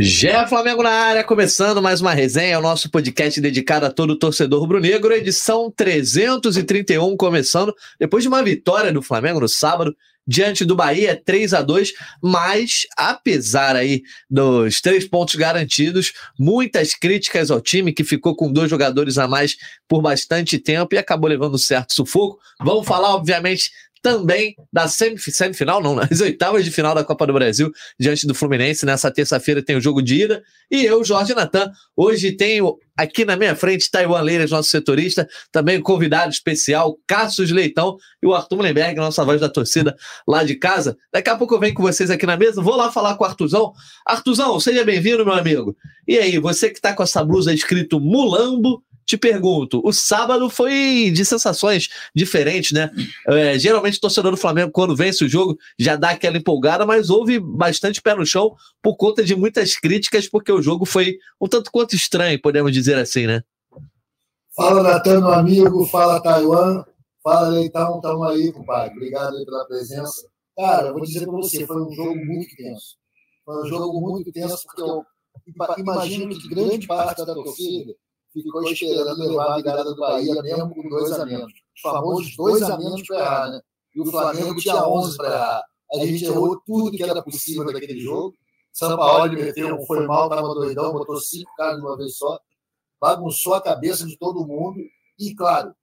Gé Flamengo na área, começando mais uma resenha, o nosso podcast dedicado a todo torcedor rubro-negro, edição 331, começando depois de uma vitória do Flamengo no sábado, diante do Bahia, 3 a 2 mas apesar aí dos três pontos garantidos, muitas críticas ao time que ficou com dois jogadores a mais por bastante tempo e acabou levando certo sufoco. Vamos falar, obviamente, também da semifinal, não, nas oitavas de final da Copa do Brasil, diante do Fluminense. Nessa terça-feira tem o jogo de ida. E eu, Jorge Natan, hoje tenho aqui na minha frente Taiwan Leiras, nosso setorista, também convidado especial, Cassius Leitão e o Arthur Mullenberg, nossa voz da torcida lá de casa. Daqui a pouco eu venho com vocês aqui na mesa, vou lá falar com o Artuzão. Artuzão, seja bem-vindo, meu amigo. E aí, você que está com essa blusa escrito Mulambo, te pergunto, o sábado foi de sensações diferentes, né? É, geralmente o torcedor do Flamengo, quando vence o jogo, já dá aquela empolgada, mas houve bastante pé no chão por conta de muitas críticas, porque o jogo foi um tanto quanto estranho, podemos dizer assim, né? Fala, Natan, meu amigo, fala, Taiwan, fala, Leitão, estamos aí, compadre. Obrigado pela presença. Cara, vou dizer para você, foi um jogo muito tenso. Foi um jogo muito tenso, porque eu imagino que grande parte da torcida ficou esperando levar a virada do Bahia mesmo com dois a menos. Os famosos dois a menos para errar, né? E o Flamengo tinha 11 para errar. A gente errou tudo que era possível naquele jogo. São Paulo meteu, foi mal, estava doidão, botou cinco caras de uma vez só, bagunçou a cabeça de todo mundo. E, claro,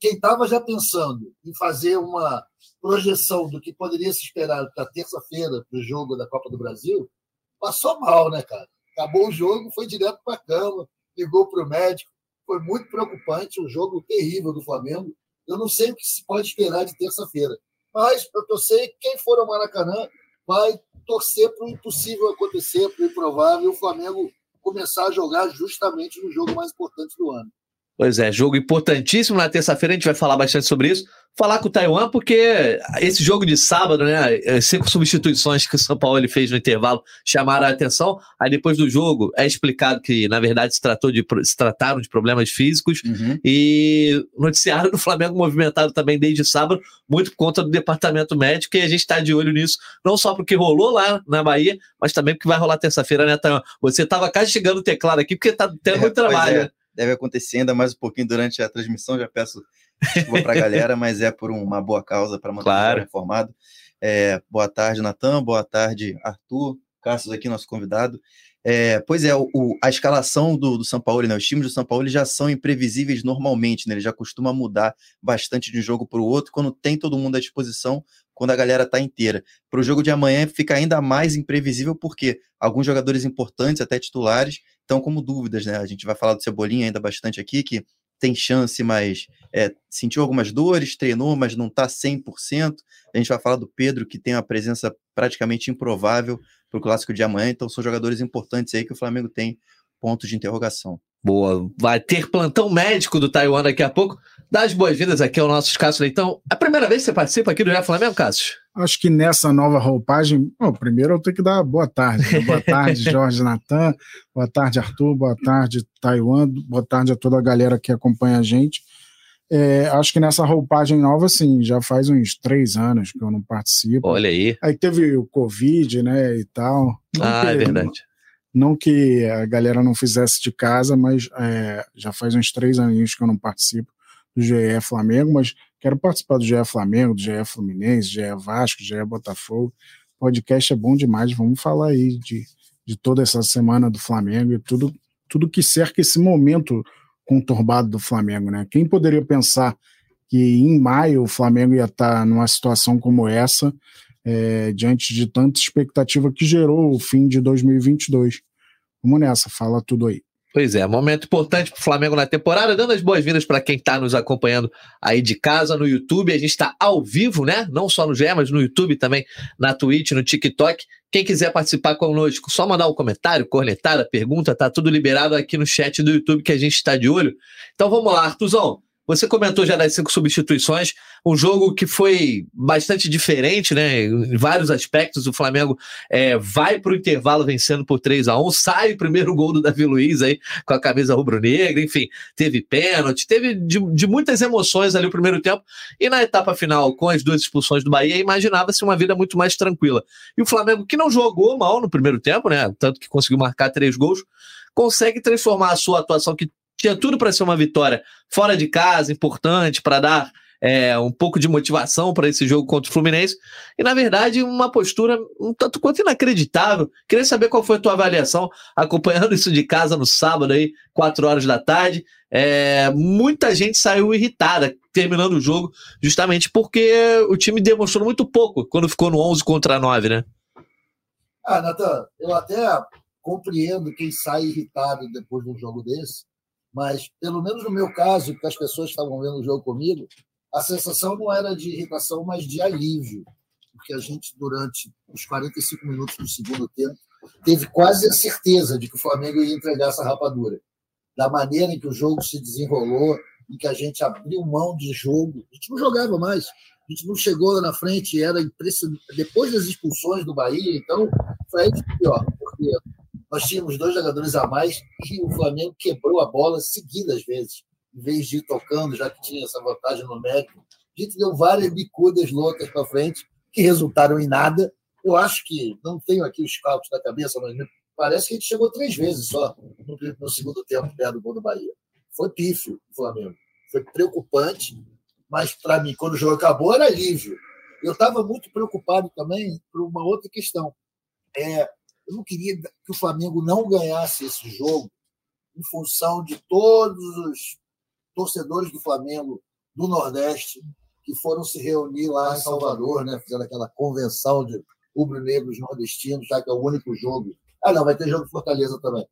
quem estava já pensando em fazer uma projeção do que poderia se esperar para terça-feira, para o jogo da Copa do Brasil, passou mal, né, cara? Acabou o jogo, foi direto para a cama, ligou para o médico. Foi muito preocupante, um jogo terrível do Flamengo. Eu não sei o que se pode esperar de terça-feira. Mas eu sei que quem for ao Maracanã vai torcer para o impossível acontecer, para o improvável, o Flamengo começar a jogar justamente no jogo mais importante do ano. Pois é, jogo importantíssimo na terça-feira, a gente vai falar bastante sobre isso. Falar com o Taiwan, porque esse jogo de sábado, né? É, cinco substituições que o São Paulo ele fez no intervalo chamaram a atenção. Aí depois do jogo é explicado que, na verdade, se, tratou de, se trataram de problemas físicos. Uhum. E noticiário do Flamengo movimentado também desde sábado, muito por conta do departamento médico, e a gente está de olho nisso, não só porque rolou lá na Bahia, mas também porque vai rolar terça-feira, né, Taiwan? Você estava castigando o teclado aqui porque está tendo é, muito trabalho. É deve acontecer ainda mais um pouquinho durante a transmissão. Já peço desculpa para a galera, mas é por uma boa causa para manter claro. informado. É, boa tarde, Natan. Boa tarde, Arthur. Cassius aqui, nosso convidado. É, pois é, o, a escalação do, do São Paulo, né? Os times do São Paulo já são imprevisíveis normalmente, né? Ele já costuma mudar bastante de um jogo para o outro quando tem todo mundo à disposição, quando a galera está inteira. Para o jogo de amanhã fica ainda mais imprevisível porque alguns jogadores importantes, até titulares, estão como dúvidas, né? A gente vai falar do Cebolinha ainda bastante aqui, que tem chance, mas é, sentiu algumas dores, treinou, mas não está 100%. A gente vai falar do Pedro, que tem uma presença praticamente improvável para o clássico de amanhã. Então, são jogadores importantes aí que o Flamengo tem pontos de interrogação. Boa. Vai ter plantão médico do Taiwan daqui a pouco. Dá as boas-vindas aqui ao nosso Cássio Leitão. É a primeira vez que você participa aqui do Já Flamengo, Cássio? Acho que nessa nova roupagem, bom, primeiro eu tenho que dar boa tarde. Né? Boa tarde, Jorge Natan. Boa tarde, Arthur. Boa tarde, Taiwan. Boa tarde a toda a galera que acompanha a gente. É, acho que nessa roupagem nova, sim, já faz uns três anos que eu não participo. Olha aí. Aí teve o Covid, né, e tal. Não ah, é verdade. Não, não, que a galera não fizesse de casa, mas é, já faz uns três anos que eu não participo do GE Flamengo, mas quero participar do GE Flamengo, do GE Fluminense, GE Vasco, GE Botafogo. O podcast é bom demais, vamos falar aí de, de toda essa semana do Flamengo e tudo, tudo que cerca esse momento conturbado do Flamengo, né? Quem poderia pensar que em maio o Flamengo ia estar numa situação como essa, é, diante de tanta expectativa que gerou o fim de 2022? Vamos nessa, fala tudo aí. Pois é, momento importante para o Flamengo na temporada, dando as boas-vindas para quem está nos acompanhando aí de casa no YouTube. A gente está ao vivo, né? Não só no GE, mas no YouTube também, na Twitch, no TikTok. Quem quiser participar conosco, só mandar um comentário, cornetada, pergunta, tá tudo liberado aqui no chat do YouTube que a gente está de olho. Então vamos lá, Artuzão. Você comentou já das cinco substituições, um jogo que foi bastante diferente, né? Em vários aspectos. O Flamengo é, vai para o intervalo vencendo por 3 a 1 sai o primeiro gol do Davi Luiz aí com a camisa rubro-negra, enfim, teve pênalti, teve de, de, muitas emoções ali o primeiro tempo. E na etapa final, com as duas expulsões do Bahia, imaginava-se uma vida muito mais tranquila. E o Flamengo, que não jogou mal no primeiro tempo, né? Tanto que conseguiu marcar três gols, consegue transformar a sua atuação que tinha tudo para ser uma vitória fora de casa, importante, para dar é, um pouco de motivação para esse jogo contra o Fluminense. E, na verdade, uma postura um tanto quanto inacreditável. Queria saber qual foi a tua avaliação acompanhando isso de casa no sábado, aí, 4 horas da tarde. É, muita gente saiu irritada terminando o jogo, justamente porque o time demonstrou muito pouco quando ficou no 11 contra 9, né? Ah, Natan, eu até compreendo quem sai irritado depois de um jogo desse, mas, pelo menos no meu caso, que as pessoas estavam vendo o jogo comigo, a sensação não era de irritação, mas de alívio, porque a gente, durante os 45 minutos do segundo tempo, teve quase a certeza de que o Flamengo ia entregar essa rapadura. Da maneira em que o jogo se desenrolou, em que a gente abriu mão de jogo, a gente não jogava mais, a gente não chegou lá na frente, era impressionante. Depois das expulsões do Bahia, então, foi aí que pior, porque nós tínhamos dois jogadores a mais e o Flamengo quebrou a bola seguidas vezes, em vez de ir tocando, já que tinha essa vantagem numérica. A gente deu várias bicudas loucas para frente, que resultaram em nada. Eu acho que, não tenho aqui os cálculos da cabeça, mas parece que a gente chegou três vezes só no, no segundo tempo, perto do gol do Bahia. Foi pífio o Flamengo. Foi preocupante, mas para mim, quando o jogo acabou, era alívio. Eu estava muito preocupado também por uma outra questão. É, eu não queria que o Flamengo não ganhasse esse jogo em função de todos os torcedores do Flamengo do Nordeste que foram se reunir lá em Salvador, né? Fizeram aquela convenção de rubro-negros nordestinos, já que é o único jogo. Ah, não, vai ter jogo de Fortaleza também.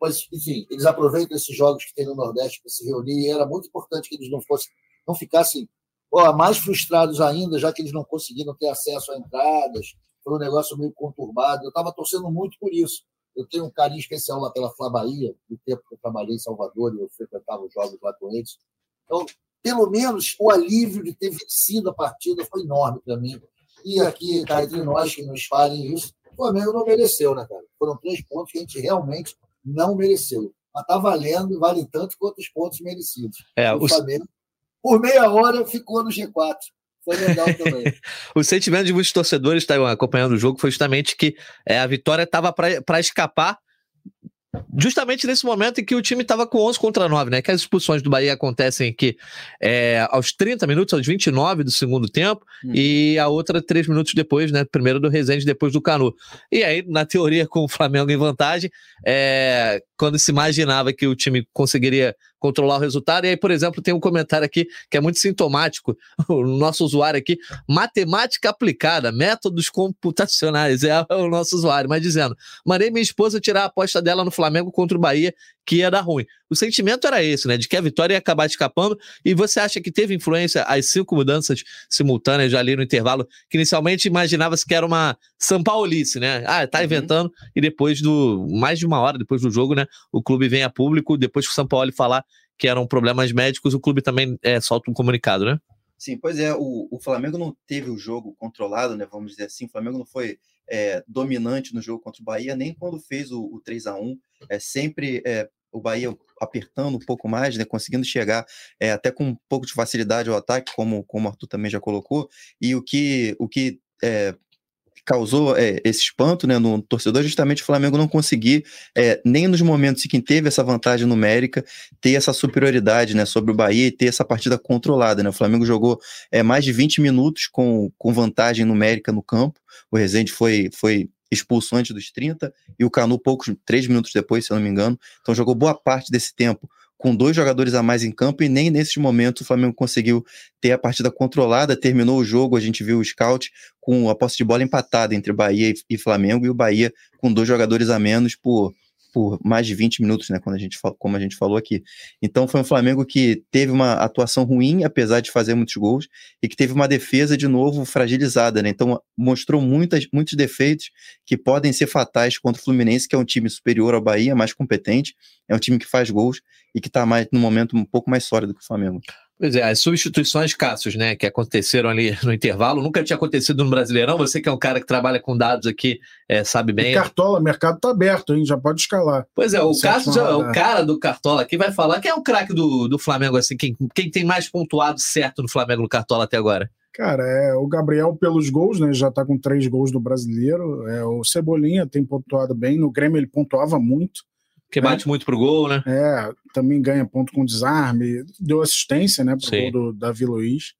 Mas, enfim, eles aproveitam esses jogos que tem no Nordeste para se reunir e era muito importante que eles não fossem, não ficassem ó, mais frustrados ainda, já que eles não conseguiram ter acesso a entradas, foi um negócio meio conturbado. Eu estava torcendo muito por isso. Eu tenho um carinho especial lá pela Flá Bahia, do tempo que eu trabalhei em Salvador e eu frequentava os jogos lá com eles. Então, pelo menos o alívio de ter vencido a partida foi enorme para mim. E aqui, cá entre nós que nos falem isso, o Flamengo não mereceu, né, cara? Foram três pontos que a gente realmente não mereceu. Mas tá valendo, vale tanto quanto os pontos merecidos. É, o Flamengo, por meia hora, ficou no G4 foi legal também. o sentimento de muitos torcedores estavam acompanhando o jogo foi justamente que é, a vitória estava para escapar justamente nesse momento em que o time estava com 11 contra 9, né? Que as expulsões do Bahia acontecem aqui é, aos 30 minutos, aos 29 do segundo tempo, hum. e a outra três minutos depois, né? Primeiro do Rezende, depois do Canu. E aí, na teoria, com o Flamengo em vantagem, é, quando se imaginava que o time conseguiria controlar o resultado. E aí, por exemplo, tem um comentário aqui que é muito sintomático. O nosso usuário aqui, matemática aplicada, métodos computacionais, é o nosso usuário, mas dizendo: mandei minha esposa tirar a aposta dela no Flamengo contra o Bahia que ia dar ruim. O sentimento era esse, né? De que a vitória ia acabar escapando. E você acha que teve influência as cinco mudanças simultâneas já ali no intervalo, que inicialmente imaginava-se que era uma São Paulice, né? Ah, tá uhum. inventando. E depois do. Mais de uma hora depois do jogo, né? O clube vem a público. Depois que o São Paulo falar que eram problemas médicos, o clube também é, solta um comunicado, né? Sim, pois é. O, o Flamengo não teve o jogo controlado, né? Vamos dizer assim. O Flamengo não foi é, dominante no jogo contra o Bahia, nem quando fez o, o 3 a 1 É sempre é, o Bahia apertando um pouco mais, né, conseguindo chegar é, até com um pouco de facilidade ao ataque, como, como o Arthur também já colocou. E o que, o que é, causou é, esse espanto né, no torcedor, justamente o Flamengo não conseguir, é, nem nos momentos em que teve essa vantagem numérica, ter essa superioridade né, sobre o Bahia e ter essa partida controlada. Né? O Flamengo jogou é, mais de 20 minutos com, com vantagem numérica no campo, o Rezende foi, foi expulso antes dos 30 e o Canu poucos, três minutos depois, se eu não me engano. Então jogou boa parte desse tempo com dois jogadores a mais em campo e nem nesses momentos o Flamengo conseguiu ter a partida controlada, terminou o jogo, a gente viu o scout com a posse de bola empatada entre Bahia e Flamengo e o Bahia com dois jogadores a menos por por mais de 20 minutos, né, quando a gente, como a gente falou aqui. Então foi um Flamengo que teve uma atuação ruim, apesar de fazer muitos gols, e que teve uma defesa de novo fragilizada, né? Então mostrou muitas, muitos defeitos que podem ser fatais contra o Fluminense, que é um time superior ao Bahia, mais competente, é um time que faz gols e que está mais no momento um pouco mais sólido que o Flamengo. Pois é, as substituições, Cassius, né, que aconteceram ali no intervalo, nunca tinha acontecido no Brasileirão. Você que é um cara que trabalha com dados aqui, é, sabe bem. E Cartola, o mercado tá aberto, hein? Já pode escalar. Pois é, o Cassius é o cara do Cartola aqui, vai falar. Quem é o craque do, do Flamengo, assim? Quem, quem tem mais pontuado certo no Flamengo no Cartola até agora? Cara, é o Gabriel pelos gols, né? Já tá com três gols do brasileiro. É, o Cebolinha tem pontuado bem. No Grêmio ele pontuava muito. Que bate é. muito pro gol, né? É, também ganha ponto com desarme, deu assistência, né, pro Sim. gol do Davi Luiz.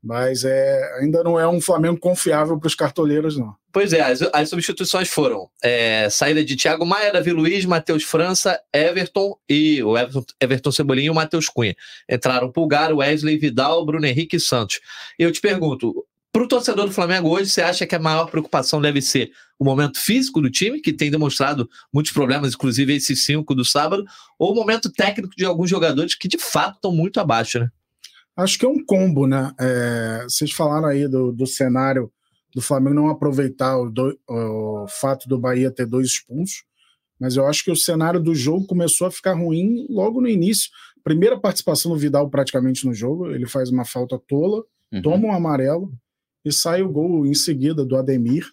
Mas é, ainda não é um Flamengo confiável para os cartoleiros, não. Pois é, as, as substituições foram é, saída de Thiago Maia, Davi Luiz, Matheus França, Everton e o Everton, Everton Cebolinha e o Matheus Cunha. Entraram Pulgar, Wesley, Vidal, Bruno Henrique e Santos. Eu te pergunto, para o torcedor do Flamengo hoje, você acha que a maior preocupação deve ser o momento físico do time, que tem demonstrado muitos problemas, inclusive esses cinco do sábado, ou o momento técnico de alguns jogadores que de fato estão muito abaixo, né? Acho que é um combo, né? É, vocês falaram aí do, do cenário do Flamengo não aproveitar o, do, o fato do Bahia ter dois expulsos, mas eu acho que o cenário do jogo começou a ficar ruim logo no início. Primeira participação do Vidal praticamente no jogo, ele faz uma falta tola, uhum. toma um amarelo, e sai o gol em seguida do Ademir.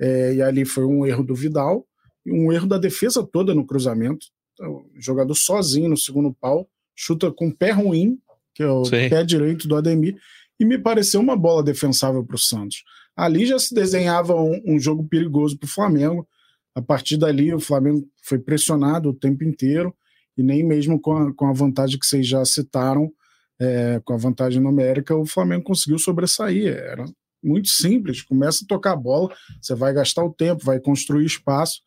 É, e ali foi um erro do Vidal e um erro da defesa toda no cruzamento. Então, jogador sozinho no segundo pau, chuta com o pé ruim, que é o Sim. pé direito do Ademir, e me pareceu uma bola defensável para o Santos. Ali já se desenhava um, um jogo perigoso para o Flamengo. A partir dali, o Flamengo foi pressionado o tempo inteiro, e nem mesmo com a, com a vantagem que vocês já citaram, é, com a vantagem numérica, o Flamengo conseguiu sobressair. Era muito simples. Começa a tocar a bola, você vai gastar o tempo, vai construir espaço,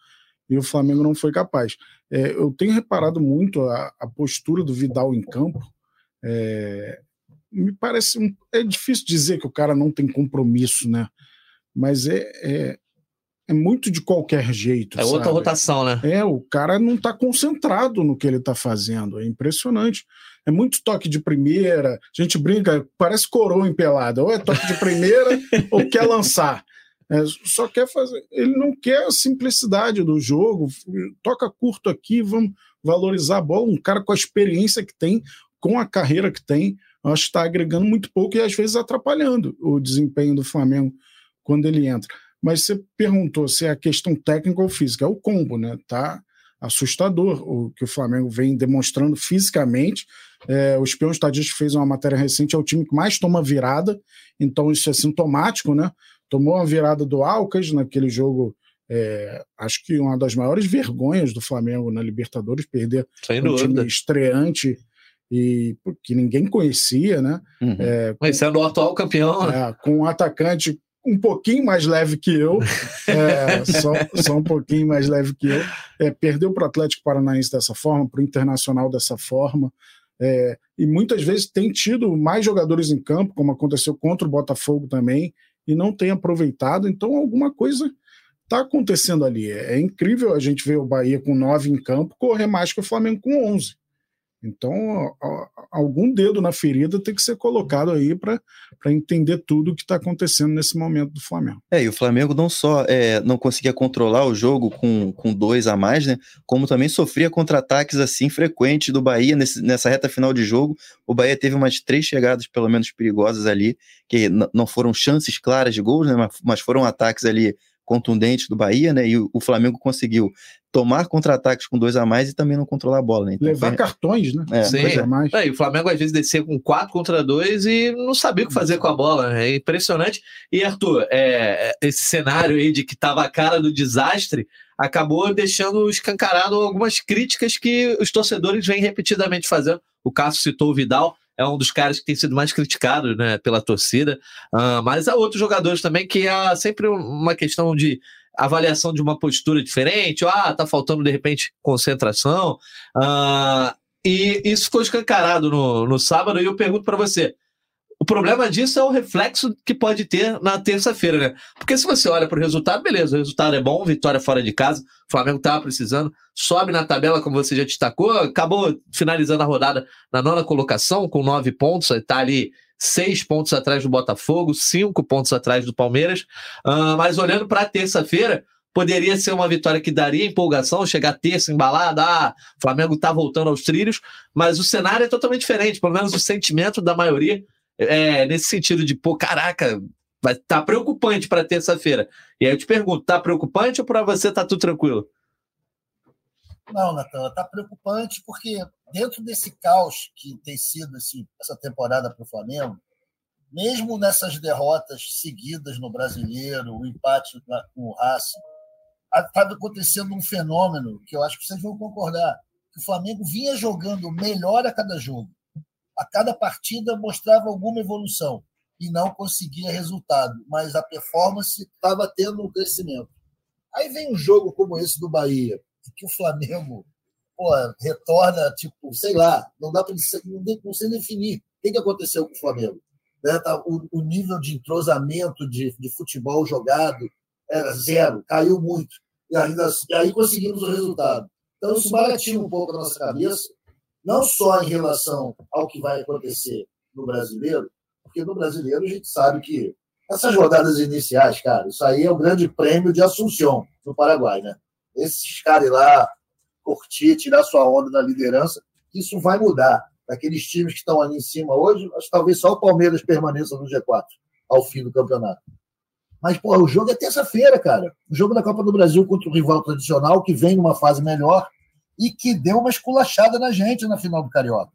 e o Flamengo não foi capaz. É, eu tenho reparado muito a, a, postura do Vidal em campo. É, me parece. Um, é difícil dizer que o cara não tem compromisso, né? Mas é, é, é muito de qualquer jeito. É sabe? outra rotação, né? É, o cara não está concentrado no que ele está fazendo. É impressionante é muito toque de primeira. A gente brinca, parece coroa em pelada. Ou é toque de primeira ou quer lançar. É, só quer fazer. Ele não quer a simplicidade do jogo. Toca curto aqui, vamos valorizar a bola. Um cara com a experiência que tem, com a carreira que tem, acho que está agregando muito pouco e às vezes atrapalhando o desempenho do Flamengo quando ele entra. Mas você perguntou se é a questão técnica ou física. É o combo, né? Tá assustador o que o Flamengo vem demonstrando fisicamente. É, o Espião Estadístico fez uma matéria recente, é o time que mais toma virada, então isso é sintomático, né? Tomou uma virada do Alcas naquele jogo, é, acho que uma das maiores vergonhas do Flamengo na Libertadores, perder um time estreante e que ninguém conhecia, né? Uhum. É, Mas sendo o atual campeão. Né? É, com um atacante um pouquinho mais leve que eu, é, só, só, um pouquinho mais leve que eu, é, perdeu para o Atlético Paranaense dessa forma, para o Internacional dessa forma, é, e muitas vezes tem tido mais jogadores em campo, como aconteceu contra o Botafogo também, e não tem aproveitado, então alguma coisa está acontecendo ali. É, é incrível a gente ver o Bahia com nove em campo correr mais que o Flamengo com onze. Então, algum dedo na ferida tem que ser colocado aí para entender tudo o que está acontecendo nesse momento do Flamengo. É, e o Flamengo não só é, não conseguia controlar o jogo com, com dois a mais, né? Como também sofria contra-ataques assim frequentes do Bahia nesse, nessa reta final de jogo. O Bahia teve umas três chegadas, pelo menos perigosas ali, que não foram chances claras de gols, né? Mas, mas foram ataques ali contundentes do Bahia, né? E o, o Flamengo conseguiu tomar contra-ataques com dois a mais e também não controlar a bola, né? Então, Levar foi... cartões, né? É, Sim. É. Mais. É, e o Flamengo às vezes descia com quatro contra dois e não sabia o que fazer com a bola. Né? É impressionante. E, Arthur, é, esse cenário aí de que estava a cara do desastre acabou deixando escancarado algumas críticas que os torcedores vêm repetidamente fazendo. O Cássio citou o Vidal, é um dos caras que tem sido mais criticado né, pela torcida, uh, mas há outros jogadores também que há sempre uma questão de avaliação de uma postura diferente, ah, tá faltando de repente concentração. Uh, e isso ficou escancarado no, no sábado, e eu pergunto para você: O problema disso é o reflexo que pode ter na terça-feira, né? Porque se você olha para o resultado, beleza, o resultado é bom, vitória fora de casa, o Flamengo estava precisando, sobe na tabela, como você já destacou, acabou finalizando a rodada na nona colocação, com nove pontos, está ali seis pontos atrás do Botafogo, cinco pontos atrás do Palmeiras. Uh, mas olhando para terça-feira, poderia ser uma vitória que daria empolgação, chegar terça embalada, ah, o Flamengo está voltando aos trilhos, mas o cenário é totalmente diferente, pelo menos o sentimento da maioria é nesse sentido de, pô, caraca, vai tá preocupante para terça-feira. E aí eu te pergunto, tá preocupante ou para você tá tudo tranquilo? Não, Natan, tá preocupante porque dentro desse caos que tem sido esse, essa temporada para o Flamengo, mesmo nessas derrotas seguidas no Brasileiro, o empate com o Racing, estava acontecendo um fenômeno que eu acho que vocês vão concordar, que o Flamengo vinha jogando melhor a cada jogo. A cada partida mostrava alguma evolução e não conseguia resultado, mas a performance estava tendo um crescimento. Aí vem um jogo como esse do Bahia, que o Flamengo pô, retorna, tipo, sei lá, não dá para não, não sei definir o que, que aconteceu com o Flamengo. Né? Tá, o, o nível de entrosamento de, de futebol jogado era zero, caiu muito. E, ainda, e aí conseguimos o resultado. Então, isso baratinha um pouco a nossa cabeça, não só em relação ao que vai acontecer no brasileiro, porque no brasileiro a gente sabe que essas rodadas iniciais, cara, isso aí é o grande prêmio de Assunção, no Paraguai, né? Esses caras lá curtir, tirar sua onda na liderança, isso vai mudar. Daqueles times que estão ali em cima hoje, acho que talvez só o Palmeiras permaneça no G4 ao fim do campeonato. Mas, porra, o jogo é terça-feira, cara. O jogo da Copa do Brasil contra o rival tradicional, que vem numa fase melhor e que deu uma esculachada na gente na final do Carioca.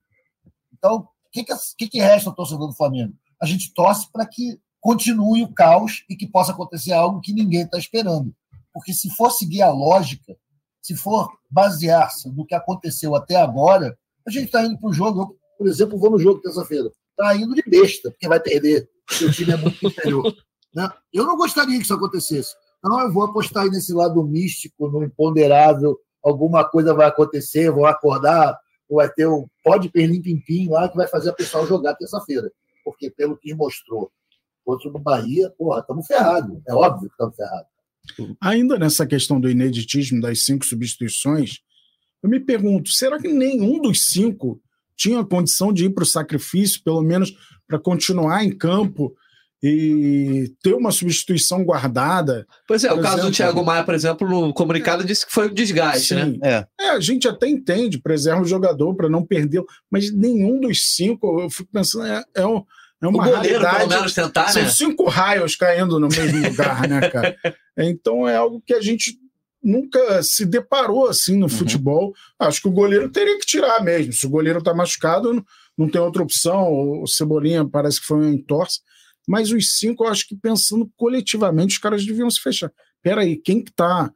Então, o que, que, que resta ao torcedor do Flamengo? A gente torce para que continue o caos e que possa acontecer algo que ninguém está esperando. Porque se for seguir a lógica, se for basear-se no que aconteceu até agora, a gente está indo para o jogo. Eu, por exemplo, vou no jogo terça-feira. Está indo de besta, porque vai perder. O time é muito inferior. Né? Eu não gostaria que isso acontecesse. Então, eu vou apostar aí nesse lado místico, no imponderável. Alguma coisa vai acontecer, vou acordar, vai ter o pode perlim pimpim lá que vai fazer a pessoa jogar terça-feira. Porque, pelo que mostrou contra o Bahia, porra, estamos ferrados. É óbvio que estamos ferrados. Ainda nessa questão do ineditismo das cinco substituições, eu me pergunto: será que nenhum dos cinco tinha condição de ir para o sacrifício, pelo menos para continuar em campo e ter uma substituição guardada. Pois é, o caso exemplo, do Thiago Maia, por exemplo, no comunicado disse que foi um desgaste, né? sim, né? É. é. a gente até entende, preserva o jogador para não perder, mas nenhum dos cinco, eu fico pensando, é, é, um, é uma o goleiro, pelo menos, tentar, São né? cinco raios caindo no mesmo lugar, né, cara? Então é algo que a gente nunca se deparou assim no uhum. futebol. Acho que o goleiro teria que tirar mesmo. Se o goleiro está machucado, não, não tem outra opção. O Cebolinha parece que foi um entorse. Mas os cinco, eu acho que pensando coletivamente, os caras deviam se fechar. Peraí, quem que tá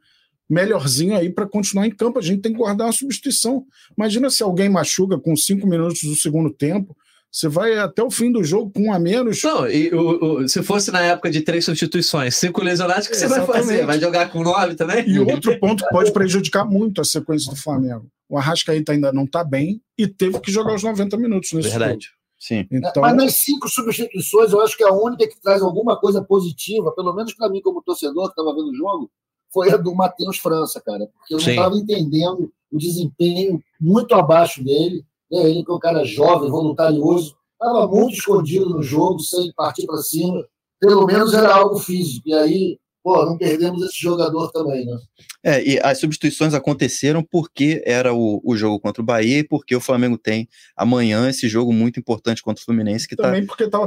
melhorzinho aí para continuar em campo? A gente tem que guardar uma substituição. Imagina se alguém machuca com cinco minutos do segundo tempo, você vai até o fim do jogo com um a menos. Não, e o, o, se fosse na época de três substituições, cinco lesionados, o que você vai fazer? Vai jogar com nove também? E outro ponto que pode prejudicar muito a sequência do Flamengo. O Arrascaíta ainda não está bem e teve que jogar os 90 minutos nesse Verdade. Jogo. Sim. Então... Mas nas cinco substituições, eu acho que a única que traz alguma coisa positiva, pelo menos para mim como torcedor que estava vendo o jogo, foi a do Matheus França, cara. Porque eu não estava entendendo o desempenho muito abaixo dele Ele que é um cara jovem, voluntarioso, estava muito escondido no jogo, sem partir para cima. Pelo menos era algo físico. E aí pô, não perdemos esse jogador também, né? É, e as substituições aconteceram porque era o, o jogo contra o Bahia e porque o Flamengo tem amanhã esse jogo muito importante contra o Fluminense que está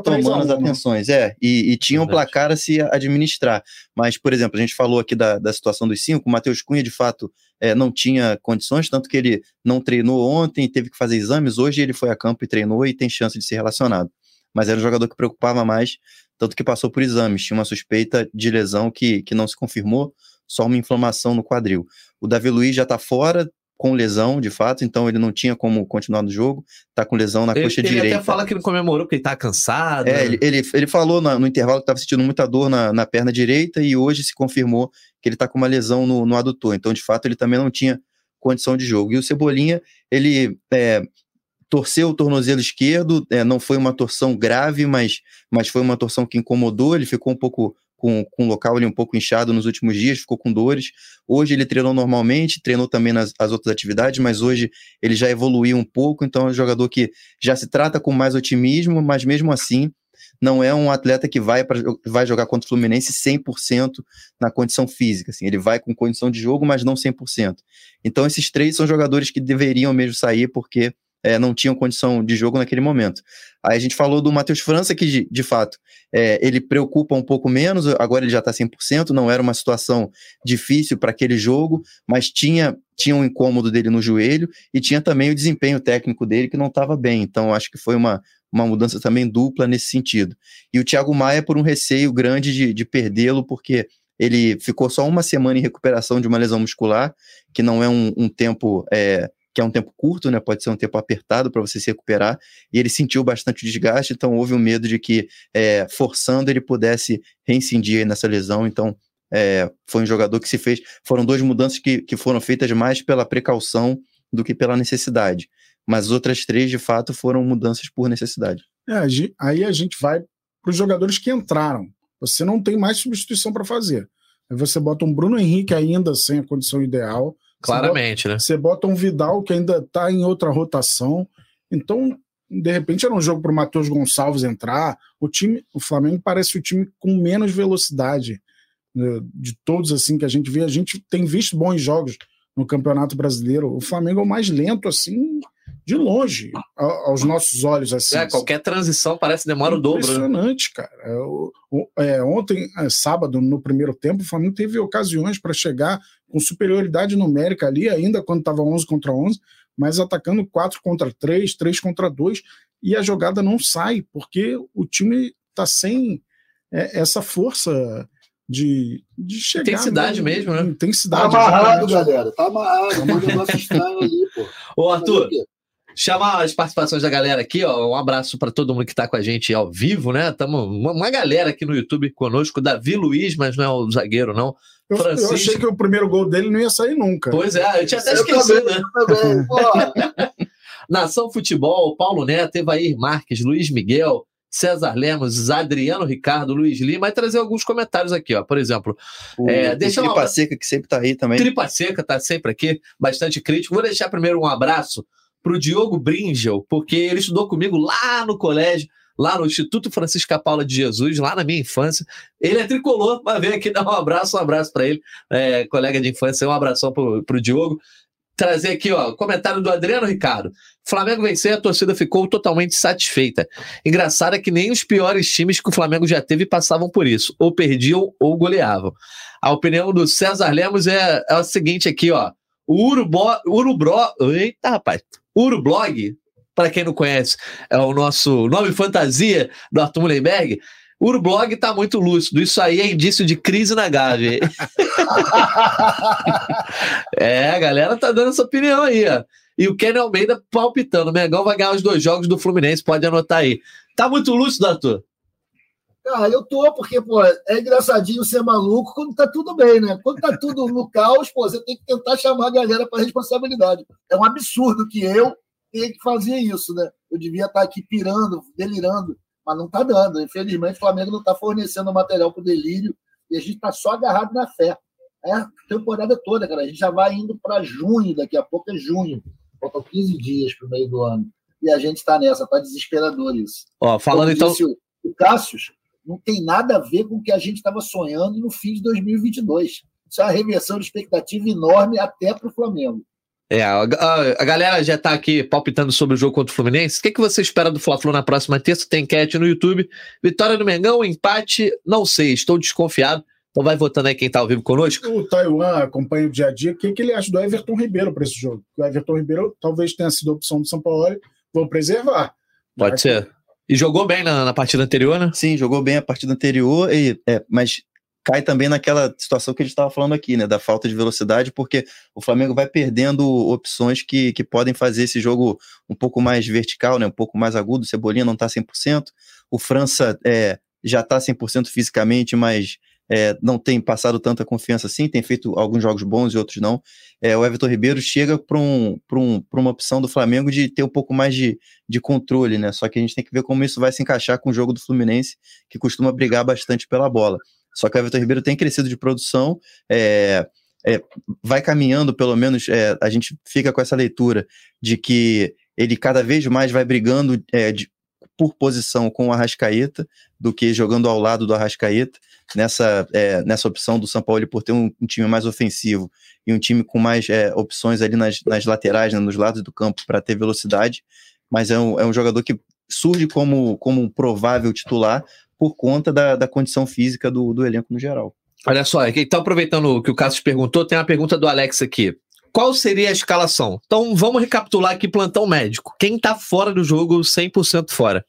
tomando as né? atenções. É, e, e tinha um placar a se administrar. Mas, por exemplo, a gente falou aqui da, da situação dos cinco, o Matheus Cunha, de fato, é, não tinha condições, tanto que ele não treinou ontem, teve que fazer exames, hoje ele foi a campo e treinou e tem chance de ser relacionado. Mas era um jogador que preocupava mais tanto que passou por exames, tinha uma suspeita de lesão que, que não se confirmou, só uma inflamação no quadril. O Davi Luiz já está fora com lesão, de fato, então ele não tinha como continuar no jogo, está com lesão na ele, coxa ele direita. Ele até fala que ele comemorou porque ele tá cansado. É, ele, ele, ele falou no, no intervalo que estava sentindo muita dor na, na perna direita e hoje se confirmou que ele está com uma lesão no, no adutor, então de fato ele também não tinha condição de jogo. E o Cebolinha, ele é, torceu o tornozelo esquerdo, é, não foi uma torção grave, mas, mas foi uma torção que incomodou, ele ficou um pouco com, com o local ali um pouco inchado nos últimos dias, ficou com dores. Hoje ele treinou normalmente, treinou também nas as outras atividades, mas hoje ele já evoluiu um pouco, então é um jogador que já se trata com mais otimismo, mas mesmo assim não é um atleta que vai, pra, vai jogar contra o Fluminense 100% na condição física. Assim, ele vai com condição de jogo, mas não 100%. Então, esses três são jogadores que deveriam mesmo sair, porque é, não tinham condição de jogo naquele momento. Aí a gente falou do Matheus França, que de, de fato é, ele preocupa um pouco menos, agora ele já está 100%, não era uma situação difícil para aquele jogo, mas tinha, tinha um incômodo dele no joelho e tinha também o desempenho técnico dele que não estava bem. Então acho que foi uma, uma mudança também dupla nesse sentido. E o Thiago Maia por um receio grande de, de perdê-lo, porque ele ficou só uma semana em recuperação de uma lesão muscular, que não é um, um tempo é, que é um tempo curto, né? Pode ser um tempo apertado para você se recuperar. E ele sentiu bastante desgaste, então houve um medo de que, é, forçando, ele pudesse reincidir nessa lesão. Então, é, foi um jogador que se fez. Foram duas mudanças que, que foram feitas mais pela precaução do que pela necessidade. Mas as outras três, de fato, foram mudanças por necessidade. É, aí a gente vai para os jogadores que entraram. Você não tem mais substituição para fazer. Aí você bota um Bruno Henrique ainda sem a condição ideal. Claramente, você bota, né? Você bota um Vidal que ainda está em outra rotação. Então, de repente, era um jogo para o Matheus Gonçalves entrar. O time, o Flamengo parece o time com menos velocidade né, de todos assim que a gente vê. A gente tem visto bons jogos no Campeonato Brasileiro. O Flamengo é o mais lento assim de longe, aos nossos olhos. Assim, é, qualquer transição parece demora o dobro. Né? Impressionante, né? cara. É, ontem, é, sábado, no primeiro tempo, o Flamengo teve ocasiões para chegar com superioridade numérica ali, ainda quando estava 11 contra 11, mas atacando 4 contra 3, 3 contra 2, e a jogada não sai, porque o time está sem é, essa força de, de chegar. Intensidade mesmo, né? Intensidade. Tá amarrado, galera. Tá amarrado. Tá ali, pô. Ô, Arthur. Chamar as participações da galera aqui, ó. Um abraço para todo mundo que está com a gente ao vivo, né? Tamo uma, uma, galera aqui no YouTube conosco, Davi Luiz, mas não é o zagueiro, não. Eu, Francisco... eu achei que o primeiro gol dele não ia sair nunca. Pois é, eu tinha até eu esquecido, também, né? Também, Nação Futebol, Paulo Neto, Evair Marques, Luiz Miguel, César Lemos, Adriano Ricardo, Luiz Lima, vai trazer alguns comentários aqui, ó. Por exemplo, o, é, deixa Tripa uma... Seca, que sempre tá aí também. Tripa Seca tá sempre aqui, bastante crítico. Vou deixar primeiro um abraço para o Diogo Bringel, porque ele estudou comigo lá no colégio, lá no Instituto Francisco Paula de Jesus, lá na minha infância. Ele é tricolor, mas vem aqui dar um abraço, um abraço para ele, é, colega de infância, um abração para o Diogo. Trazer aqui, ó, comentário do Adriano Ricardo. Flamengo venceu a torcida ficou totalmente satisfeita. Engraçado é que nem os piores times que o Flamengo já teve passavam por isso, ou perdiam ou goleavam. A opinião do César Lemos é, é a seguinte aqui, ó. O Urubró, eita rapaz, Urublog, para quem não conhece, é o nosso nome fantasia do Arthur Mullenberg. Urublog está muito lúcido. Isso aí é indício de crise na Gávea. é, a galera tá dando essa opinião aí, ó. E o Kenny Almeida palpitando. O Mengão vai ganhar os dois jogos do Fluminense, pode anotar aí. Tá muito lúcido, Arthur? Cara, eu tô, porque, pô, é engraçadinho ser maluco quando tá tudo bem, né? Quando tá tudo no caos, pô, você tem que tentar chamar a galera para responsabilidade. É um absurdo que eu tenha que fazer isso, né? Eu devia estar tá aqui pirando, delirando, mas não tá dando. Infelizmente, o Flamengo não tá fornecendo material pro delírio e a gente tá só agarrado na fé. É a temporada toda, cara. A gente já vai indo para junho, daqui a pouco é junho. Faltam 15 dias pro meio do ano. E a gente tá nessa, tá desesperador isso. Ó, falando então. O Cássio, não tem nada a ver com o que a gente estava sonhando no fim de 2022. Isso é uma reversão de expectativa enorme até para o Flamengo. É, a, a, a galera já está aqui palpitando sobre o jogo contra o Fluminense. O que, que você espera do Fla-Flu na próxima terça? Tem enquete no YouTube. Vitória do Mengão, empate, não sei, estou desconfiado. Então vai votando aí quem está ao vivo conosco. O Taiwan acompanha o dia a dia. O que, que ele acha do Everton Ribeiro para esse jogo? O Everton Ribeiro talvez tenha sido a opção do São Paulo. Vou preservar. Pode ser. E jogou bem na, na, partida anterior, né? Sim, jogou bem a partida anterior, e, é, mas cai também naquela situação que a gente estava falando aqui, né? Da falta de velocidade, porque o Flamengo vai perdendo opções que, que podem fazer esse jogo um pouco mais vertical, né? Um pouco mais agudo. O Cebolinha não está 100%. O França é, já está 100% fisicamente, mas é, não tem passado tanta confiança assim, tem feito alguns jogos bons e outros não. É, o Everton Ribeiro chega para um, um, uma opção do Flamengo de ter um pouco mais de, de controle, né? Só que a gente tem que ver como isso vai se encaixar com o jogo do Fluminense, que costuma brigar bastante pela bola. Só que o Everton Ribeiro tem crescido de produção, é, é, vai caminhando, pelo menos é, a gente fica com essa leitura de que ele cada vez mais vai brigando é, de, por posição com o Arrascaeta do que jogando ao lado do Arrascaeta, nessa, é, nessa opção do São Paulo por ter um, um, time mais ofensivo e um time com mais é, opções ali nas, nas laterais, né, nos lados do campo para ter velocidade, mas é um, é um jogador que surge como, como um provável titular por conta da, da condição física do, do elenco no geral. Olha só, então aproveitando que o Cássio perguntou, tem uma pergunta do Alex aqui. Qual seria a escalação? Então vamos recapitular aqui plantão médico. Quem está fora do jogo 100% fora?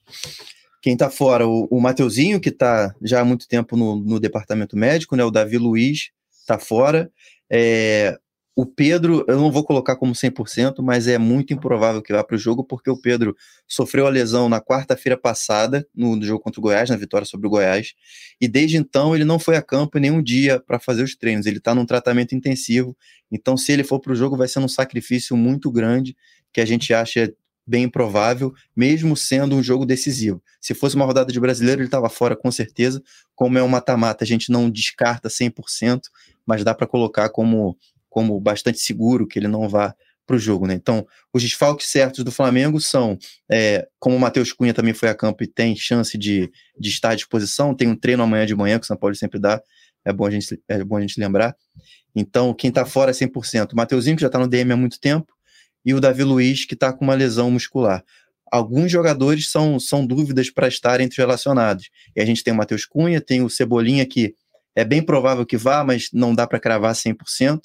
Quem está fora, o, o Mateuzinho, que está já há muito tempo no, no departamento médico, né? O Davi Luiz está fora. É, o Pedro, eu não vou colocar como 100%, mas é muito improvável que vá para o jogo, porque o Pedro sofreu a lesão na quarta-feira passada, no, jogo contra o Goiás, na vitória sobre o Goiás, e desde então ele não foi a campo em nenhum dia para fazer os treinos. Ele está num tratamento intensivo, então se ele for para o jogo, vai ser um sacrifício muito grande, que a gente acha bem improvável, mesmo sendo um jogo decisivo. Se fosse uma rodada de brasileiro, ele estava fora com certeza. Como é um mata-mata, a gente não descarta 100%, mas dá para colocar como como bastante seguro que ele não vá para o jogo, né? Então, os desfalques certos do Flamengo são, é, como o Matheus Cunha também foi a campo e tem chance de, de estar à disposição, tem um treino amanhã de manhã que o São Paulo sempre dá, é bom a gente, é bom a gente lembrar. Então, quem está fora é 100%. O Mateuzinho, que já está no DM há muito tempo, e o Davi Luiz, que está com uma lesão muscular. Alguns jogadores são, são dúvidas para estar entre os relacionados. E a gente tem o Matheus Cunha, tem o Cebolinha, que é bem provável que vá, mas não dá para cravar 100%.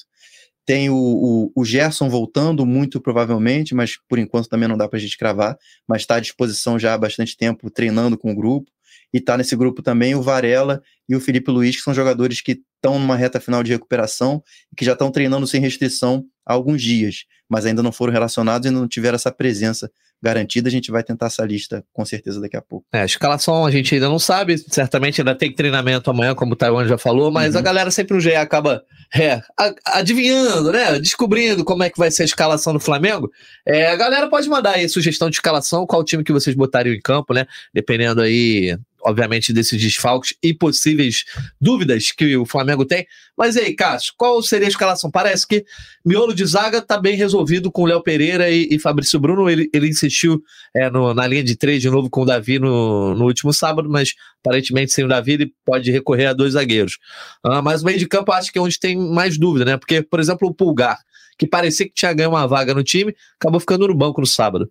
Tem o, o, o, Gerson voltando, muito provavelmente, mas por enquanto também não dá para a gente cravar, mas está à disposição já há bastante tempo, treinando com o grupo. E está nesse grupo também o Varela e o Felipe Luiz, que são jogadores que estão numa reta final de recuperação e que já estão treinando sem restrição há alguns dias, mas ainda não foram relacionados e não tiveram essa presença garantida. A gente vai tentar essa lista com certeza daqui a pouco. É, a escalação a gente ainda não sabe, certamente ainda tem treinamento amanhã, como o Taiwan já falou, mas uhum. a galera sempre no GE acaba é, adivinhando, né? Descobrindo como é que vai ser a escalação do Flamengo. É, a galera pode mandar aí sugestão de escalação, qual time que vocês botariam em campo, né? Dependendo aí obviamente, desses desfalques e possíveis dúvidas que o Flamengo tem. Mas aí, Cássio, qual seria a escalação? Parece que miolo de zaga está bem resolvido com Léo Pereira e, e, Fabrício Bruno. Ele, ele insistiu é, no, na linha de três de novo com o Davi no, no último sábado, mas aparentemente sem o Davi ele pode recorrer a dois zagueiros. Ah, mas o meio de campo acho que é onde tem mais dúvida, né? Porque, por exemplo, o Pulgar, que parecia que tinha ganho uma vaga no time, acabou ficando no banco no sábado.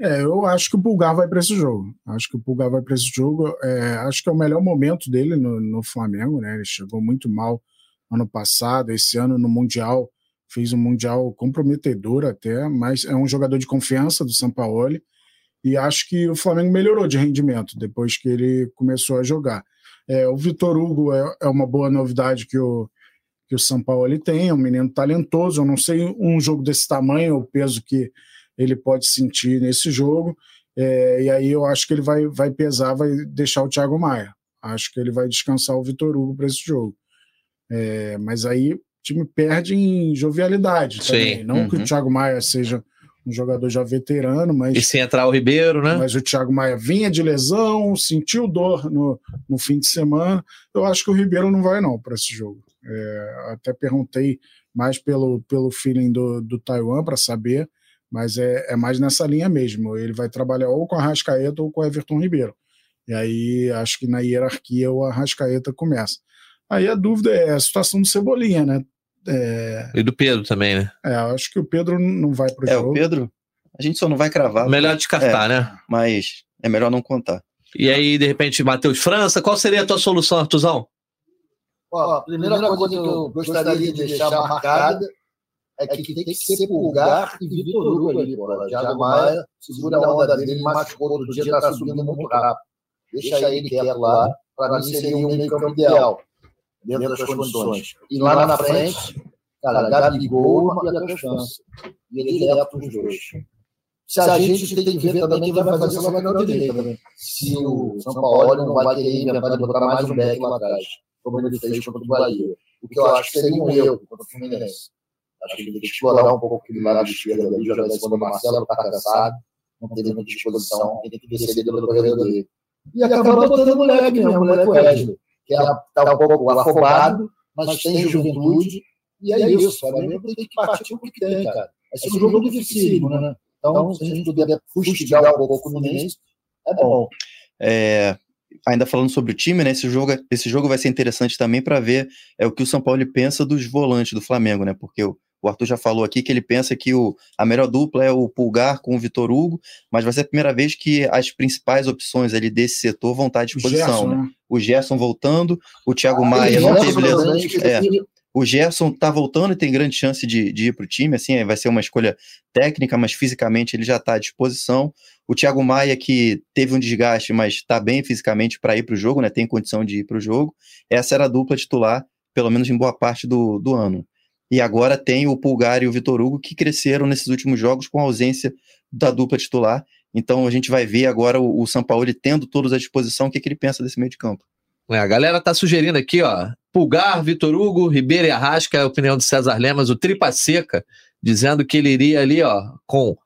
É, eu acho que o Pulgar vai para esse jogo. Acho que o Pulgar vai para esse jogo. É, acho que é o melhor momento dele no, no, Flamengo, né? Ele chegou muito mal ano passado, esse ano no Mundial fez um Mundial comprometedor até, mas é um jogador de confiança do Sampaoli e acho que o Flamengo melhorou de rendimento depois que ele começou a jogar. É, o Vitor Hugo é, é, uma boa novidade que o, que o Sampaoli tem, é um menino talentoso. Eu não sei um jogo desse tamanho, o peso que ele pode sentir nesse jogo. É, e aí eu acho que ele vai, vai pesar, vai deixar o Thiago Maia. Acho que ele vai descansar o Vitor Hugo para esse jogo. É, mas aí o time perde em jovialidade Sim. também. Não uhum. que o uhum. Thiago Maia seja um jogador já veterano, mas. E sem entrar o Ribeiro, né? Mas o Thiago Maia vinha de lesão, sentiu dor no, no fim de semana. Eu acho que o Ribeiro não vai, não, para esse jogo. É, até perguntei mais pelo, pelo feeling do, do Taiwan para saber mas é, é mais nessa linha mesmo. Ele vai trabalhar ou com a Rascaeta ou com o Everton Ribeiro. E aí acho que na hierarquia o Arrascaeta começa. Aí a dúvida é a situação do Cebolinha, né? É... E do Pedro também, né? É, acho que o Pedro não vai pro é, jogo. É, o Pedro, a gente só não vai cravar. Melhor descartar, é, né? Mas é melhor não contar. E aí, de repente, Matheus França, qual seria a tua solução, Artuzão? Ó, a primeira, primeira coisa que eu gostaria de deixar marcada é que tem que ser Pulgar e Vitor Hugo ali, pô. Thiago Maia segura a onda dele, machucou outro dia, tá subindo muito rápido. Deixa ele quieto lá, para mim seria um meio campo ideal, dentro das condições. E lá na frente, cara, Gabigol e a confiança. E ele direto os dois. Se a gente tem que ver também quem vai fazer essa lateral direita também. Se o São Paulo não vai ter inventado de botar mais um back lá atrás. como ele fez contra o Bahia. O que eu acho que seria um erro contra o Fluminense. Acho que ele tem que explorar um pouco aquele lado esquerdo ali, jogar em cima do Marcelo, está cansado, não teve muita disposição, tem que descer pelo corredor dele. E acabou botando o moleque mesmo, o moleque Wesley, que está um pouco afobado, mas tem juventude, e é isso, sabe? Mesmo tem que partir o que tem, cara. Vai ser um jogo dificílimo, né? Então, se a gente puder fustigar um pouco o Fluminense, é bom. É, ainda falando sobre o time, né? Esse jogo, esse jogo vai ser interessante também para ver é o que o São Paulo pensa dos volantes do Flamengo, né? Porque o, o Arthur já falou aqui que ele pensa que o, a melhor dupla é o Pulgar com o Vitor Hugo, mas vai ser a primeira vez que as principais opções ali desse setor vão estar à disposição. O Gerson, né? o Gerson voltando, o Thiago ah, Maia não teve lesão. É, o Gerson tá voltando e tem grande chance de, de ir para o time, assim, vai ser uma escolha técnica, mas fisicamente ele já está à disposição. O Thiago Maia, que teve um desgaste, mas está bem fisicamente para ir para o jogo, né? Tem condição de ir para o jogo. Essa era a dupla titular, pelo menos em boa parte do, do ano. E agora tem o Pulgar e o Vitor Hugo, que cresceram nesses últimos jogos com a ausência da dupla titular. Então a gente vai ver agora o, o São Paulo tendo todos à disposição o que, que ele pensa desse meio de campo. É, a galera tá sugerindo aqui, ó. Pulgar, Vitor Hugo, Ribeiro e Arrasca, é a opinião do César Lemas, o Tripa Seca, dizendo que ele iria ali, ó, com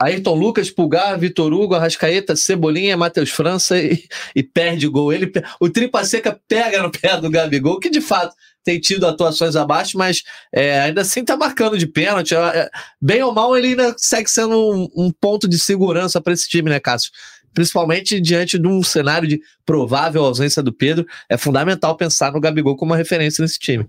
Ayrton Lucas, Pulgar, Vitor Hugo, Arrascaeta, Cebolinha, Matheus França e, e, perde gol. Ele, o Tripa Seca pega no pé do Gabigol, que de fato tem tido atuações abaixo, mas é, ainda assim tá marcando de pênalti. É, é bem ou mal, ele ainda segue sendo um, um ponto de segurança para esse time, né, Cássio? principalmente diante de um cenário de provável ausência do Pedro, é fundamental pensar no Gabigol como uma referência nesse time.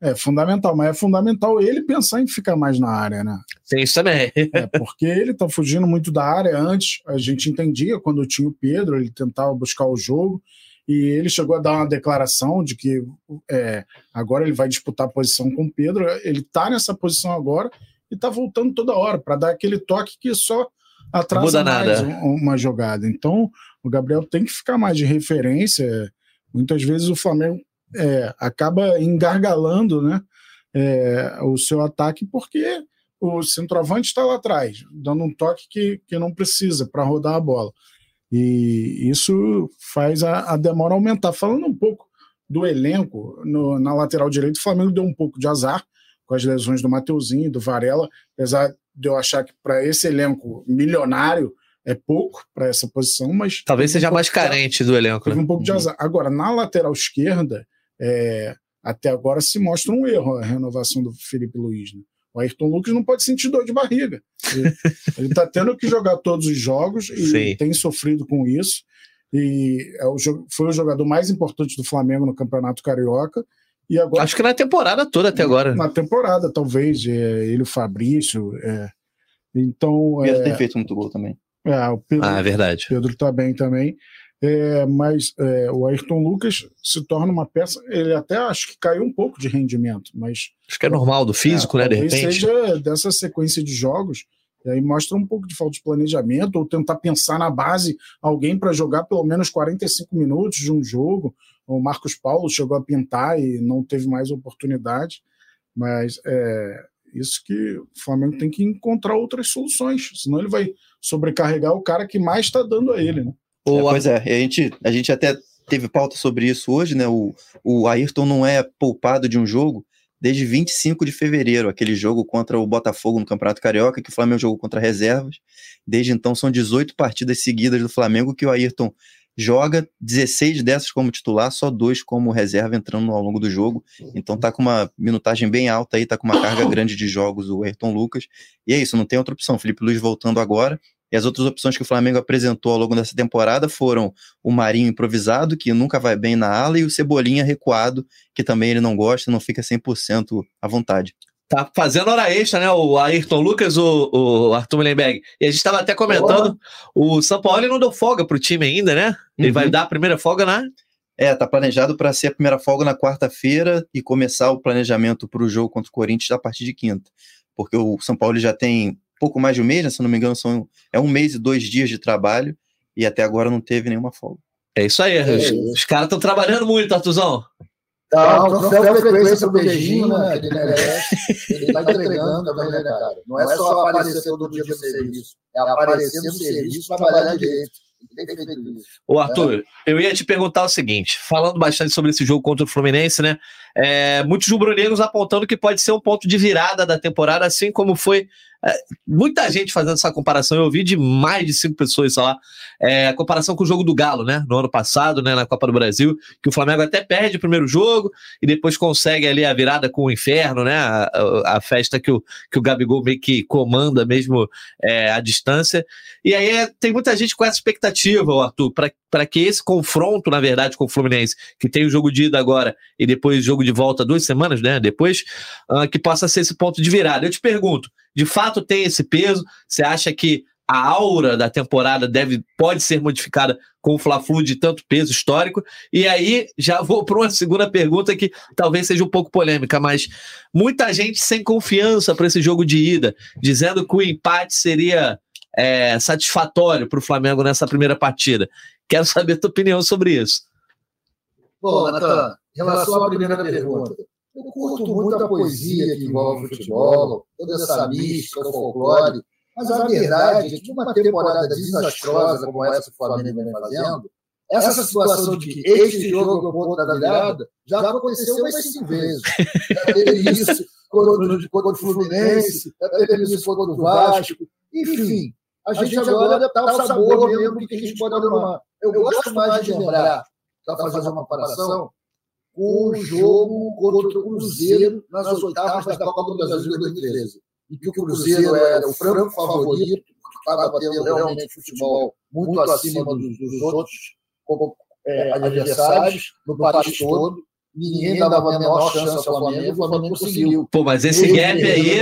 É fundamental, mas é fundamental ele pensar em ficar mais na área, né? Tem isso também. é, porque ele tá fugindo muito da área. Antes, a gente entendia quando tinha o Pedro, ele tentava buscar o jogo, e ele chegou a dar uma declaração de que é, agora ele vai disputar a posição com o Pedro. Ele tá nessa posição agora e tá voltando toda hora para dar aquele toque que só atrasa mais uma jogada. Então, o Gabriel tem que ficar mais de referência. Muitas vezes o Flamengo é, acaba engargalando né, é, o seu ataque porque o centroavante está lá atrás, dando um toque que, que não precisa para rodar a bola. E isso faz a, a, demora aumentar. Falando um pouco do elenco, no, na lateral direita, o Flamengo deu um pouco de azar com as lesões do Mateuzinho, do Varela, apesar de eu achar que para esse elenco milionário é pouco para essa posição, mas. Talvez seja um mais carente do elenco. Teve né? um pouco de uhum. azar. Agora, na lateral esquerda, é, até agora se mostra um erro a renovação do Felipe Luiz. Né? O Ayrton Lucas não pode sentir dor de barriga. Ele está tendo que jogar todos os jogos e Sim. tem sofrido com isso. E é o, foi o jogador mais importante do Flamengo no Campeonato Carioca e agora, Acho que na temporada toda até agora. Na temporada, talvez. É, ele, o Fabrício. É. Então. Pedro é, tem feito muito gol também. É, o Pedro, ah, é verdade. Pedro tá bem também. É, mas é, o Ayrton Lucas se torna uma peça. Ele até acho que caiu um pouco de rendimento, mas. Acho que é normal do físico, é, né? De repente. seja dessa sequência de jogos. E aí mostra um pouco de falta de planejamento, ou tentar pensar na base alguém para jogar pelo menos 45 minutos de um jogo, o Marcos Paulo chegou a pintar e não teve mais oportunidade, mas é isso que o Flamengo tem que encontrar outras soluções, senão ele vai sobrecarregar o cara que mais está dando a ele, né? É, pois é, a gente, a gente até teve pauta sobre isso hoje, né? O, o Ayrton não é poupado de um jogo desde 25 de fevereiro, aquele jogo contra o Botafogo no Campeonato Carioca, que o Flamengo jogou contra reservas. Desde então são 18 partidas seguidas do Flamengo que o Ayrton joga 16 dessas como titular, só dois como reserva entrando ao longo do jogo. Então tá com uma minutagem bem alta aí, tá com uma carga grande de jogos o Ayrton Lucas. E é isso, não tem outra opção. Felipe Luiz voltando agora. E as outras opções que o Flamengo apresentou ao longo dessa temporada foram o Marinho improvisado, que nunca vai bem na ala, e o Cebolinha recuado, que também ele não gosta, não fica 100% à vontade. Tá fazendo hora extra, né? O Ayrton Lucas, o, o Arthur Mullenberg. E a gente estava até comentando, o São Paulo não deu folga pro time ainda, né? Ele uhum. vai dar a primeira folga na. É, tá planejado para ser a primeira folga na quarta-feira e começar o planejamento para o jogo contra o Corinthians a partir de quinta. Porque o São Paulo já tem pouco mais de um mês, né, se não me engano, são, é um mês e dois dias de trabalho e até agora não teve nenhuma folga. É isso aí, é, os, os caras estão trabalhando muito, Artuzão. Tá, o troféu frequência do beijinho, né? Ele merece. Ele está entregando também, né, cara? Não é só aparecer todo dia no serviço. É aparecer no serviço, trabalhar direito. Ô, Arthur, é. eu ia te perguntar o seguinte: falando bastante sobre esse jogo contra o Fluminense, né? É, muitos rubro-negros apontando que pode ser um ponto de virada da temporada, assim como foi é, muita gente fazendo essa comparação. Eu ouvi de mais de cinco pessoas lá. É, a comparação com o jogo do Galo, né? No ano passado, né? Na Copa do Brasil, que o Flamengo até perde o primeiro jogo e depois consegue ali a virada com o inferno, né? A, a, a festa que o, que o Gabigol meio que comanda mesmo é, à distância. E aí é, tem muita gente com essa expectativa, Arthur, para que esse confronto, na verdade, com o Fluminense, que tem o jogo de ida agora e depois o jogo de volta duas semanas, né? Depois, uh, que possa ser esse ponto de virada. Eu te pergunto de fato tem esse peso? Você acha que a aura da temporada deve pode ser modificada com o Fla-Flu de tanto peso histórico? E aí já vou para uma segunda pergunta que talvez seja um pouco polêmica, mas muita gente sem confiança para esse jogo de ida, dizendo que o empate seria é, satisfatório para o Flamengo nessa primeira partida. Quero saber a tua opinião sobre isso. Bom, Natan, em relação à primeira pergunta, eu curto muito a poesia que envolve o futebol, toda essa mística, o folclore, mas a verdade é que uma temporada desastrosa como essa que o Flamengo vem fazendo, essa situação de que este jogo é o ponto da virada já aconteceu umas cinco vezes. Já teve isso contra o Fluminense, já teve isso contra o Vasco, enfim. A gente agora está o sabor mesmo que a gente pode arrumar. Eu gosto mais de lembrar, para fazer uma comparação, com o jogo contra o Cruzeiro nas oitavas da Copa do Brasil de 2013. E que o Cruzeiro era o franco favorito, estava tendo realmente futebol muito acima dos, dos outros é, adversários no país todo. Ninguém dava a menor chance ao Flamengo, o Flamengo conseguiu. Pô, mas esse gap aí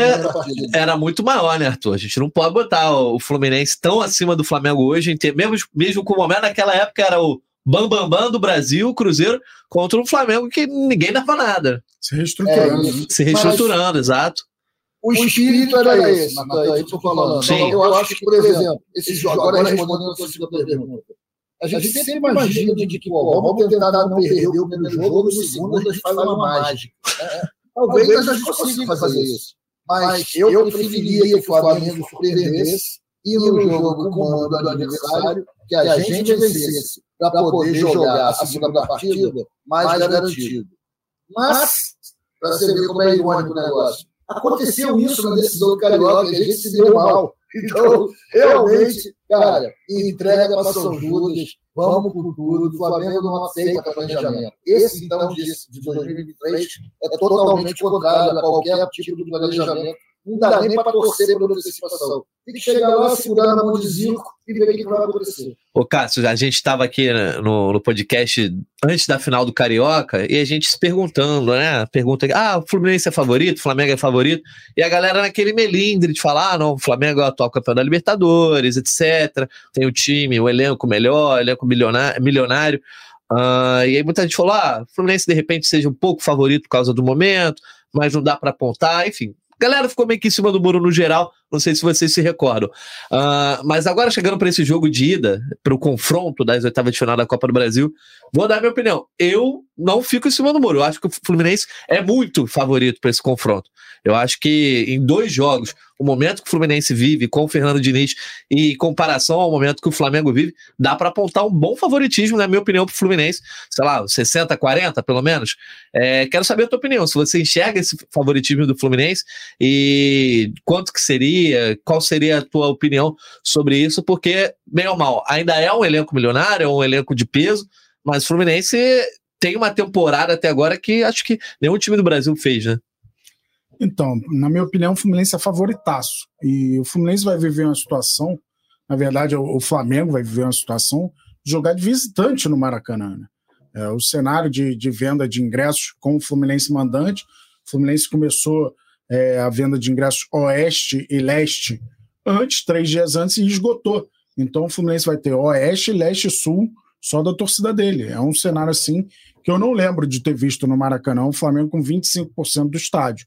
era muito maior, né, Arthur? A gente não pode botar o Fluminense tão acima do Flamengo hoje, mesmo, mesmo com o momento naquela época era o bambambam bam, bam do Brasil, Cruzeiro, contra um Flamengo que ninguém dava nada. Se reestruturando. É, se reestruturando, Mas, exato. O espírito era esse, é falando. Sim. Eu acho que, por exemplo, esse jogo, agora respondendo a sua segunda pergunta, a gente sempre imagina de que, pô, vamos tentar não perder o primeiro jogo, no segundo a gente faz uma mágica. É, talvez a gente consiga fazer isso. Mas eu preferiria que o Flamengo surpreendesse e no jogo com o comando do adversário, que a gente vencesse para poder jogar a segunda partida mais garantido. Mas, para você ver como é irônico o negócio, aconteceu isso na decisão do Carioca, a gente se deu mal. Então, realmente, cara, entrega para São Judas, vamos com tudo, o Flamengo não aceita planejamento. Esse, então, de, de 2023 é totalmente contrário a qualquer tipo de planejamento não dá nem para torcer por antecipação. Tem que chegar lá, segurar na mão de Zico e ver o que vai acontecer. Ô, Cássio, a gente estava aqui né, no, no, podcast antes da final do Carioca e a gente se perguntando, né? Pergunta: ah, o Fluminense é favorito, o Flamengo é favorito. E a galera naquele melindre de falar: ah, não, o Flamengo é o atual campeão da Libertadores, etc. Tem o time, o elenco melhor, elenco milionário. milionário. Uh, e aí muita gente falou: ah, o Fluminense de repente seja um pouco favorito por causa do momento, mas não dá para apontar. Enfim, galera ficou meio que em cima do muro no geral, não sei se vocês se recordam. Uh, mas agora chegando para esse jogo de ida, para o confronto das oitavas de final da Copa do Brasil, vou dar minha opinião. Eu não fico em cima do muro. Eu acho que o Fluminense é muito favorito para esse confronto. Eu acho que em dois jogos, o momento que o Fluminense vive com o Fernando Diniz e em comparação ao momento que o Flamengo vive, dá para apontar um bom favoritismo, na minha opinião, para o Fluminense. Sei lá, 60, 40, pelo menos. É, quero saber a tua opinião. Se você enxerga esse favoritismo do Fluminense e quanto que seria, qual seria a tua opinião sobre isso, porque, bem ou mal, ainda é um elenco milionário, é um elenco de peso, mas o Fluminense tem uma temporada até agora que acho que nenhum time do Brasil fez, né? Então, na minha opinião, o Fluminense é favoritaço. E o Fluminense vai viver uma situação, na verdade, o Flamengo vai viver uma situação de jogar de visitante no Maracanã. Né? É, o cenário de, de, venda de ingressos com o Fluminense mandante, o Fluminense começou é, a venda de ingressos oeste e leste antes, três dias antes, e esgotou. Então o Fluminense vai ter oeste, leste e sul só da torcida dele. É um cenário assim que eu não lembro de ter visto no Maracanã o Flamengo com 25% do estádio.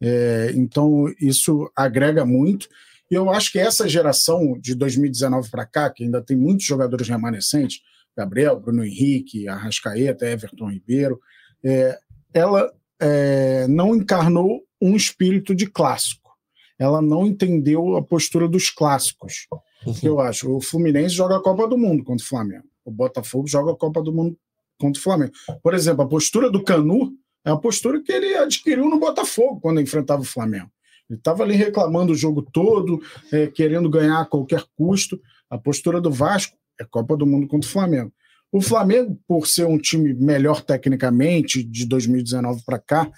É, então, isso agrega muito. E eu acho que essa geração de 2019 para cá, que ainda tem muitos jogadores remanescentes, Gabriel, Bruno Henrique, Arrascaeta, Everton Ribeiro, é, ela é, não encarnou um espírito de clássico. Ela não entendeu a postura dos clássicos. O que eu acho? O Fluminense joga a Copa do Mundo contra o Flamengo. O Botafogo joga a Copa do Mundo contra o Flamengo. Por exemplo, a postura do Canu é a postura que ele adquiriu no Botafogo quando enfrentava o Flamengo. Ele estava ali reclamando o jogo todo, é, querendo ganhar a qualquer custo. A postura do Vasco é Copa do Mundo contra o Flamengo. O Flamengo, por ser um time melhor tecnicamente, de 2019 para cá,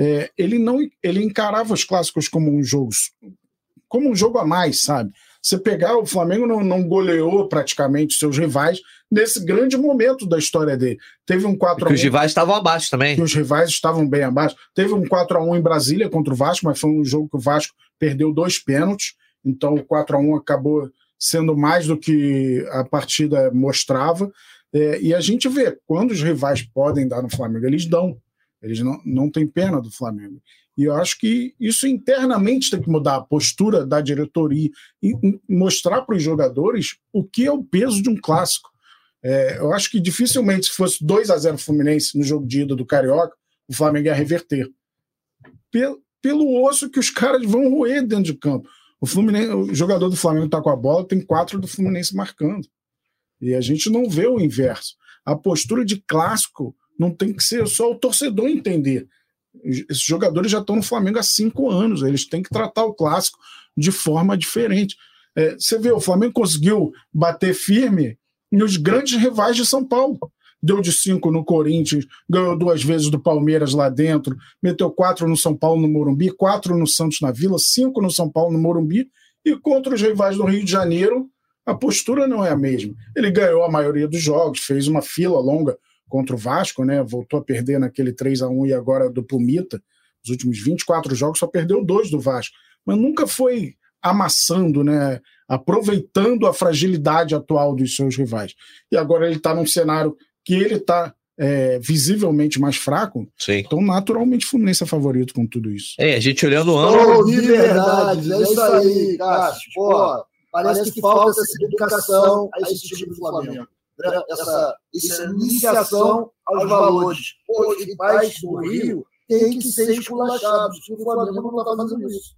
é, ele não ele encarava os clássicos como um jogo como um jogo a mais, sabe? Você pegar o Flamengo não, não goleou praticamente seus rivais nesse grande momento da história dele. Teve um 4 x 1 Os rivais estavam abaixo também. Os rivais estavam bem abaixo. Teve um 4 x 1 em Brasília contra o Vasco, mas foi um jogo que o Vasco perdeu dois pênaltis. Então o 4 x 1 acabou sendo mais do que a partida mostrava. É, e a gente vê, quando os rivais podem dar no Flamengo, eles dão. Eles não, não têm pena do Flamengo. E eu acho que isso internamente tem que mudar a postura da diretoria e mostrar para os jogadores o que é o peso de um clássico. É, eu acho que dificilmente, se fosse 2 a 0 Fluminense no jogo de ida do Carioca, o Flamengo ia reverter. Pelo, pelo osso que os caras vão roer dentro de campo. O, Fluminense, o jogador do Flamengo está com a bola, tem quatro do Fluminense marcando. E a gente não vê o inverso. A postura de clássico não tem que ser só o torcedor entender. Esses jogadores já estão no Flamengo há cinco anos, eles têm que tratar o clássico de forma diferente. É, você vê, o Flamengo conseguiu bater firme nos grandes rivais de São Paulo. Deu de cinco no Corinthians, ganhou duas vezes do Palmeiras lá dentro, meteu quatro no São Paulo no Morumbi, quatro no Santos na Vila, cinco no São Paulo no Morumbi, e contra os rivais do Rio de Janeiro, a postura não é a mesma. Ele ganhou a maioria dos jogos, fez uma fila longa contra o Vasco, né? Voltou a perder naquele 3 a 1 e agora do Pumita. Os últimos 24 jogos só perdeu dois do Vasco, mas nunca foi amassando, né? Aproveitando a fragilidade atual dos seus rivais. E agora ele está num cenário que ele está é, visivelmente mais fraco, Sim. então naturalmente o Fluminense é favorito com tudo isso. É, a gente olhando o ano. Oh, de verdade, é isso aí, Cássio. Pô, parece que falta essa educação a esse time do Flamengo essa, essa iniciação aos valores. Os rivais do Rio têm que ser esculachados, o Flamengo não está fazendo isso.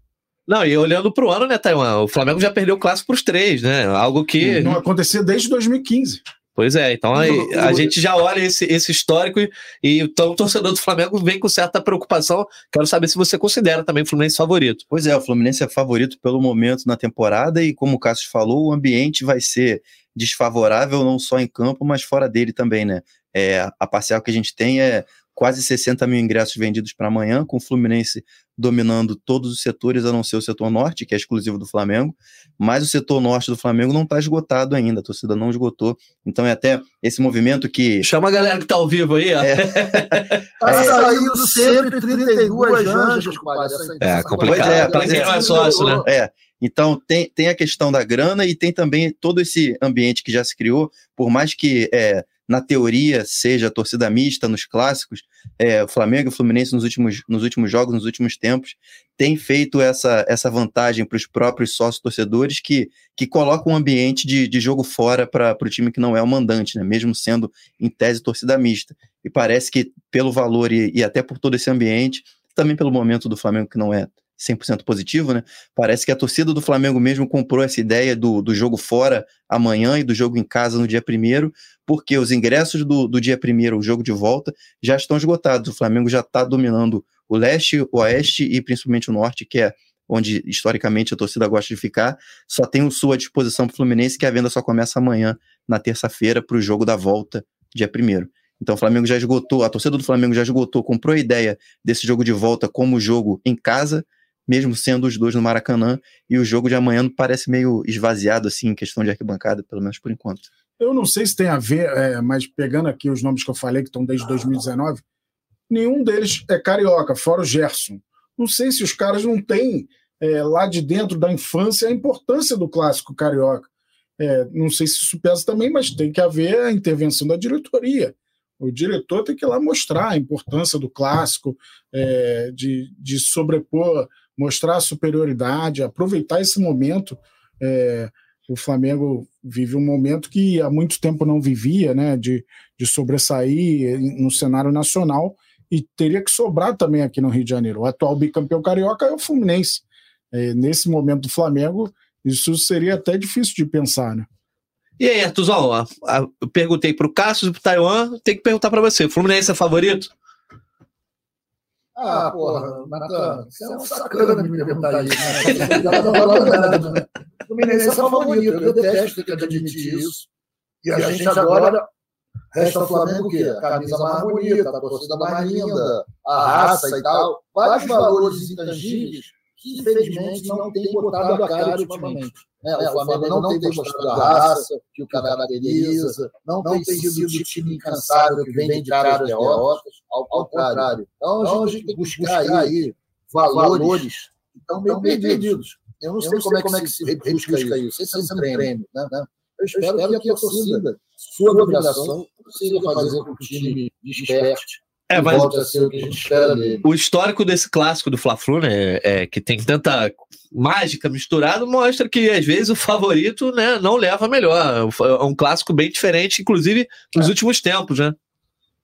Não, e olhando para o ano, né, Taiwan? O Flamengo já perdeu o clássico para os três, né? Algo que. Não acontecia desde 2015. Pois é, então a, a gente já olha esse, esse histórico e, e então, o torcedor do Flamengo vem com certa preocupação. Quero saber se você considera também o Fluminense favorito. Pois é, o Fluminense é favorito pelo momento na temporada e, como o Cássio falou, o ambiente vai ser desfavorável não só em campo, mas fora dele também, né? É, a parcial que a gente tem é quase 60 mil ingressos vendidos para amanhã, com o Fluminense dominando todos os setores, a não ser o setor norte, que é exclusivo do Flamengo, mas o setor norte do Flamengo não está esgotado ainda, a torcida não esgotou. Então é até esse movimento que. Chama a galera que está ao vivo aí, ó. É. tá é. saindo 132 anjos, compadre. É, complicado. É, para quem não é sócio, né? É. Então, tem, tem a questão da grana e tem também todo esse ambiente que já se criou, por mais que é, na teoria seja torcida mista nos clássicos, é, o Flamengo e o Fluminense nos últimos, nos últimos jogos, nos últimos tempos, tem feito essa, essa vantagem para os próprios sócios torcedores que, que colocam um ambiente de, de jogo fora para o time que não é o mandante, né? mesmo sendo em tese torcida mista. E parece que pelo valor e, e até por todo esse ambiente, também pelo momento do Flamengo que não é 100% positivo, né? Parece que a torcida do Flamengo mesmo comprou essa ideia do, do jogo fora amanhã e do jogo em casa no dia primeiro, porque os ingressos do, do dia primeiro, o jogo de volta, já estão esgotados. O Flamengo já está dominando o leste, o oeste e principalmente o norte, que é onde historicamente a torcida gosta de ficar. Só tem o sul à disposição para o Fluminense, que a venda só começa amanhã, na terça-feira, para o jogo da volta, dia primeiro. Então o Flamengo já esgotou, a torcida do Flamengo já esgotou, comprou a ideia desse jogo de volta como jogo em casa, mesmo sendo os dois no Maracanã, e o jogo de amanhã parece meio esvaziado, assim, em questão de arquibancada, pelo menos por enquanto. Eu não sei se tem a ver, é, mas pegando aqui os nomes que eu falei, que estão desde 2019, nenhum deles é carioca, fora o Gerson. Não sei se os caras não têm é, lá de dentro da infância a importância do clássico carioca. É, não sei se isso pesa também, mas tem que haver a intervenção da diretoria. O diretor tem que ir lá mostrar a importância do clássico, é, de, de sobrepor mostrar a superioridade, aproveitar esse momento. É, o Flamengo vive um momento que há muito tempo não vivia, né, de, de sobressair no cenário nacional e teria que sobrar também aqui no Rio de Janeiro. O atual bicampeão carioca é o Fluminense. É, nesse momento do Flamengo, Isso seria até difícil de pensar, né? E aí, Artuzão, eu perguntei para o Cássio e para o Taiwan, tem que perguntar para você. Fluminense é favorito? Ah, porra, Natan, você é um sacana de me perguntar isso. Né? Não falando nada. Né? O Fluminense é favorito, eu detesto ter que admitir isso. E a gente agora resta o Flamengo o quê? A camisa mais bonita, a torcida mais linda, a raça e tal. Vários valores intangíveis que, infelizmente, não tem botado a cara ultimamente. Né? O Flamengo não tem demonstrado a raça que o caracteriza, não tem sido o time incansável que vem de caras derrotas, ao contrário. Então, a gente tem que buscar aí valores que estão meio perdidos. Eu não sei como é, como é que se rebusca isso. Esse é um prêmio. Né? Eu espero que a torcida, sua obrigação, seja fazer com que o time desperte é, mas o, o histórico desse clássico do Fla-Flu, né, é, que tem tanta mágica misturada, mostra que às vezes o favorito, né, não leva melhor. É um clássico bem diferente, inclusive nos é. últimos tempos, né?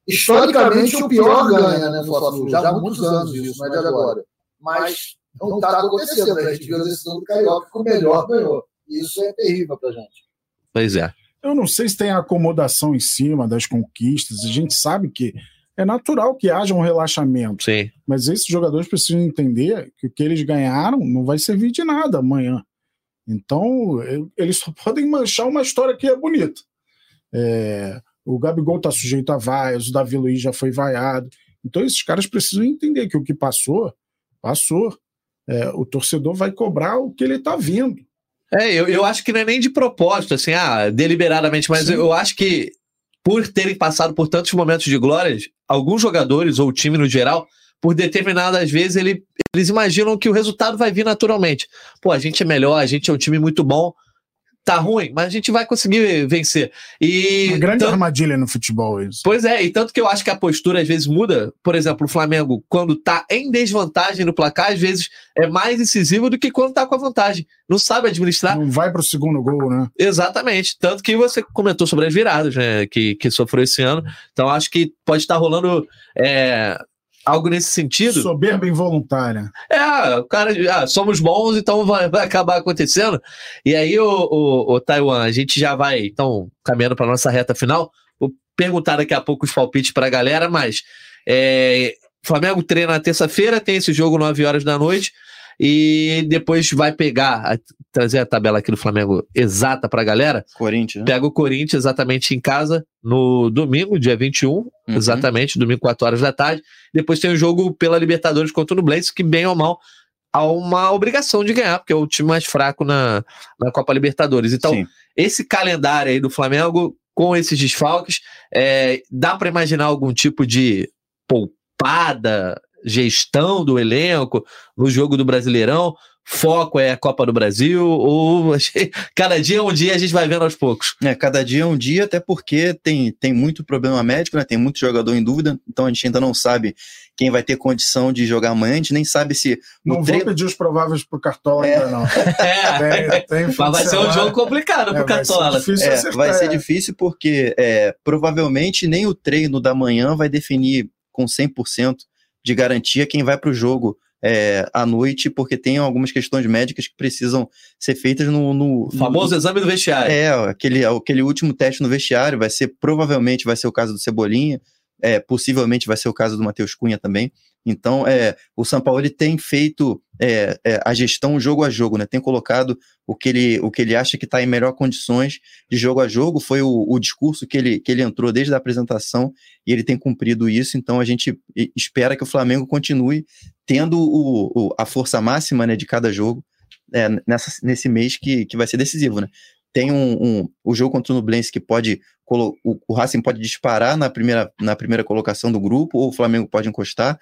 Historicamente o pior ganha, né, no Fla-Flu. Já há muitos anos isso, é de agora. Mas não está acontecendo, né? A gente viu a decisão do Carioca que o melhor ganhou. Isso é terrível pra gente. Pois é. Eu não sei se tem acomodação em cima das conquistas. A gente sabe que é natural que haja um relaxamento. Sim. Mas esses jogadores precisam entender que o que eles ganharam não vai servir de nada amanhã. Então, eles só podem manchar uma história que é bonita. É, o Gabigol está sujeito a vaias, o Davi Luiz já foi vaiado. Então, esses caras precisam entender que o que passou, passou. É, o torcedor vai cobrar o que ele está vindo. É, eu, eu acho que não é nem de propósito, assim, ah, deliberadamente, mas Sim. eu acho que por terem passado por tantos momentos de glórias, alguns jogadores ou o time no geral, por determinadas vezes, ele, eles imaginam que o resultado vai vir naturalmente. Pô, a gente é melhor, a gente é um time muito bom, tá ruim, mas a gente vai conseguir vencer. E Uma grande tanto... armadilha no futebol isso. Pois é, e tanto que eu acho que a postura às vezes muda. Por exemplo, o Flamengo, quando tá em desvantagem no placar, às vezes é mais incisivo do que quando tá com a vantagem. Não sabe administrar. Não vai pro segundo gol, né? Exatamente. Tanto que você comentou sobre as viradas, né, que, que sofreu esse ano. Então acho que pode estar rolando é, algo nesse sentido. Soberba involuntária. É, o cara, ah, somos bons, então vai, vai, acabar acontecendo. E aí, o, o, o Taiwan, a gente já vai, então, caminhando para nossa reta final. Vou perguntar daqui a pouco os palpites para a galera, mas é, Flamengo treina na terça-feira, tem esse jogo 9 horas da noite e depois vai pegar, trazer a tabela aqui do Flamengo exata para a galera. Corinthians. Pega o Corinthians exatamente em casa no domingo, dia 21, uhum. exatamente, domingo, 4 horas da tarde. Depois tem o jogo pela Libertadores contra o Nublense, que bem ou mal há uma obrigação de ganhar, porque é o time mais fraco na, na Copa Libertadores. Então, Sim. esse calendário aí do Flamengo, com esses desfalques, é, dá para imaginar algum tipo de poupada gestão do elenco no jogo do Brasileirão? Foco é a Copa do Brasil? Ou cada dia é um dia a gente vai vendo aos poucos? É, cada dia é um dia, até porque tem, tem muito problema médico, né? Tem muito jogador em dúvida, então a gente ainda não sabe quem vai ter condição de jogar amanhã, a gente nem sabe se. Não tre... vou pedir os prováveis pro Cartola é. ainda, não. É. Tem, tem Mas vai ser um jogo complicado é, pro Cartola. Vai ser difícil, é, vai ser difícil porque é, provavelmente nem o treino da manhã vai definir com 100% de garantia quem vai para o jogo é, à noite, porque tem algumas questões médicas que precisam ser feitas no. no o famoso no, exame do vestiário. É, aquele, aquele último teste no vestiário, vai ser, provavelmente vai ser o caso do Cebolinha, é, possivelmente vai ser o caso do Matheus Cunha também. Então, é, o São Paulo ele tem feito é, é, a gestão jogo a jogo, né? Tem colocado o que ele, o que ele acha que está em melhor condições de jogo a jogo. Foi o, o, discurso que ele, que ele entrou desde a apresentação e ele tem cumprido isso. Então, a gente espera que o Flamengo continue tendo o, o a força máxima né, de cada jogo é, nessa, nesse mês que, que vai ser decisivo, né? Tem um, um, o jogo contra o Nublense que pode o, o Racing pode disparar na primeira, na primeira colocação do grupo, ou o Flamengo pode encostar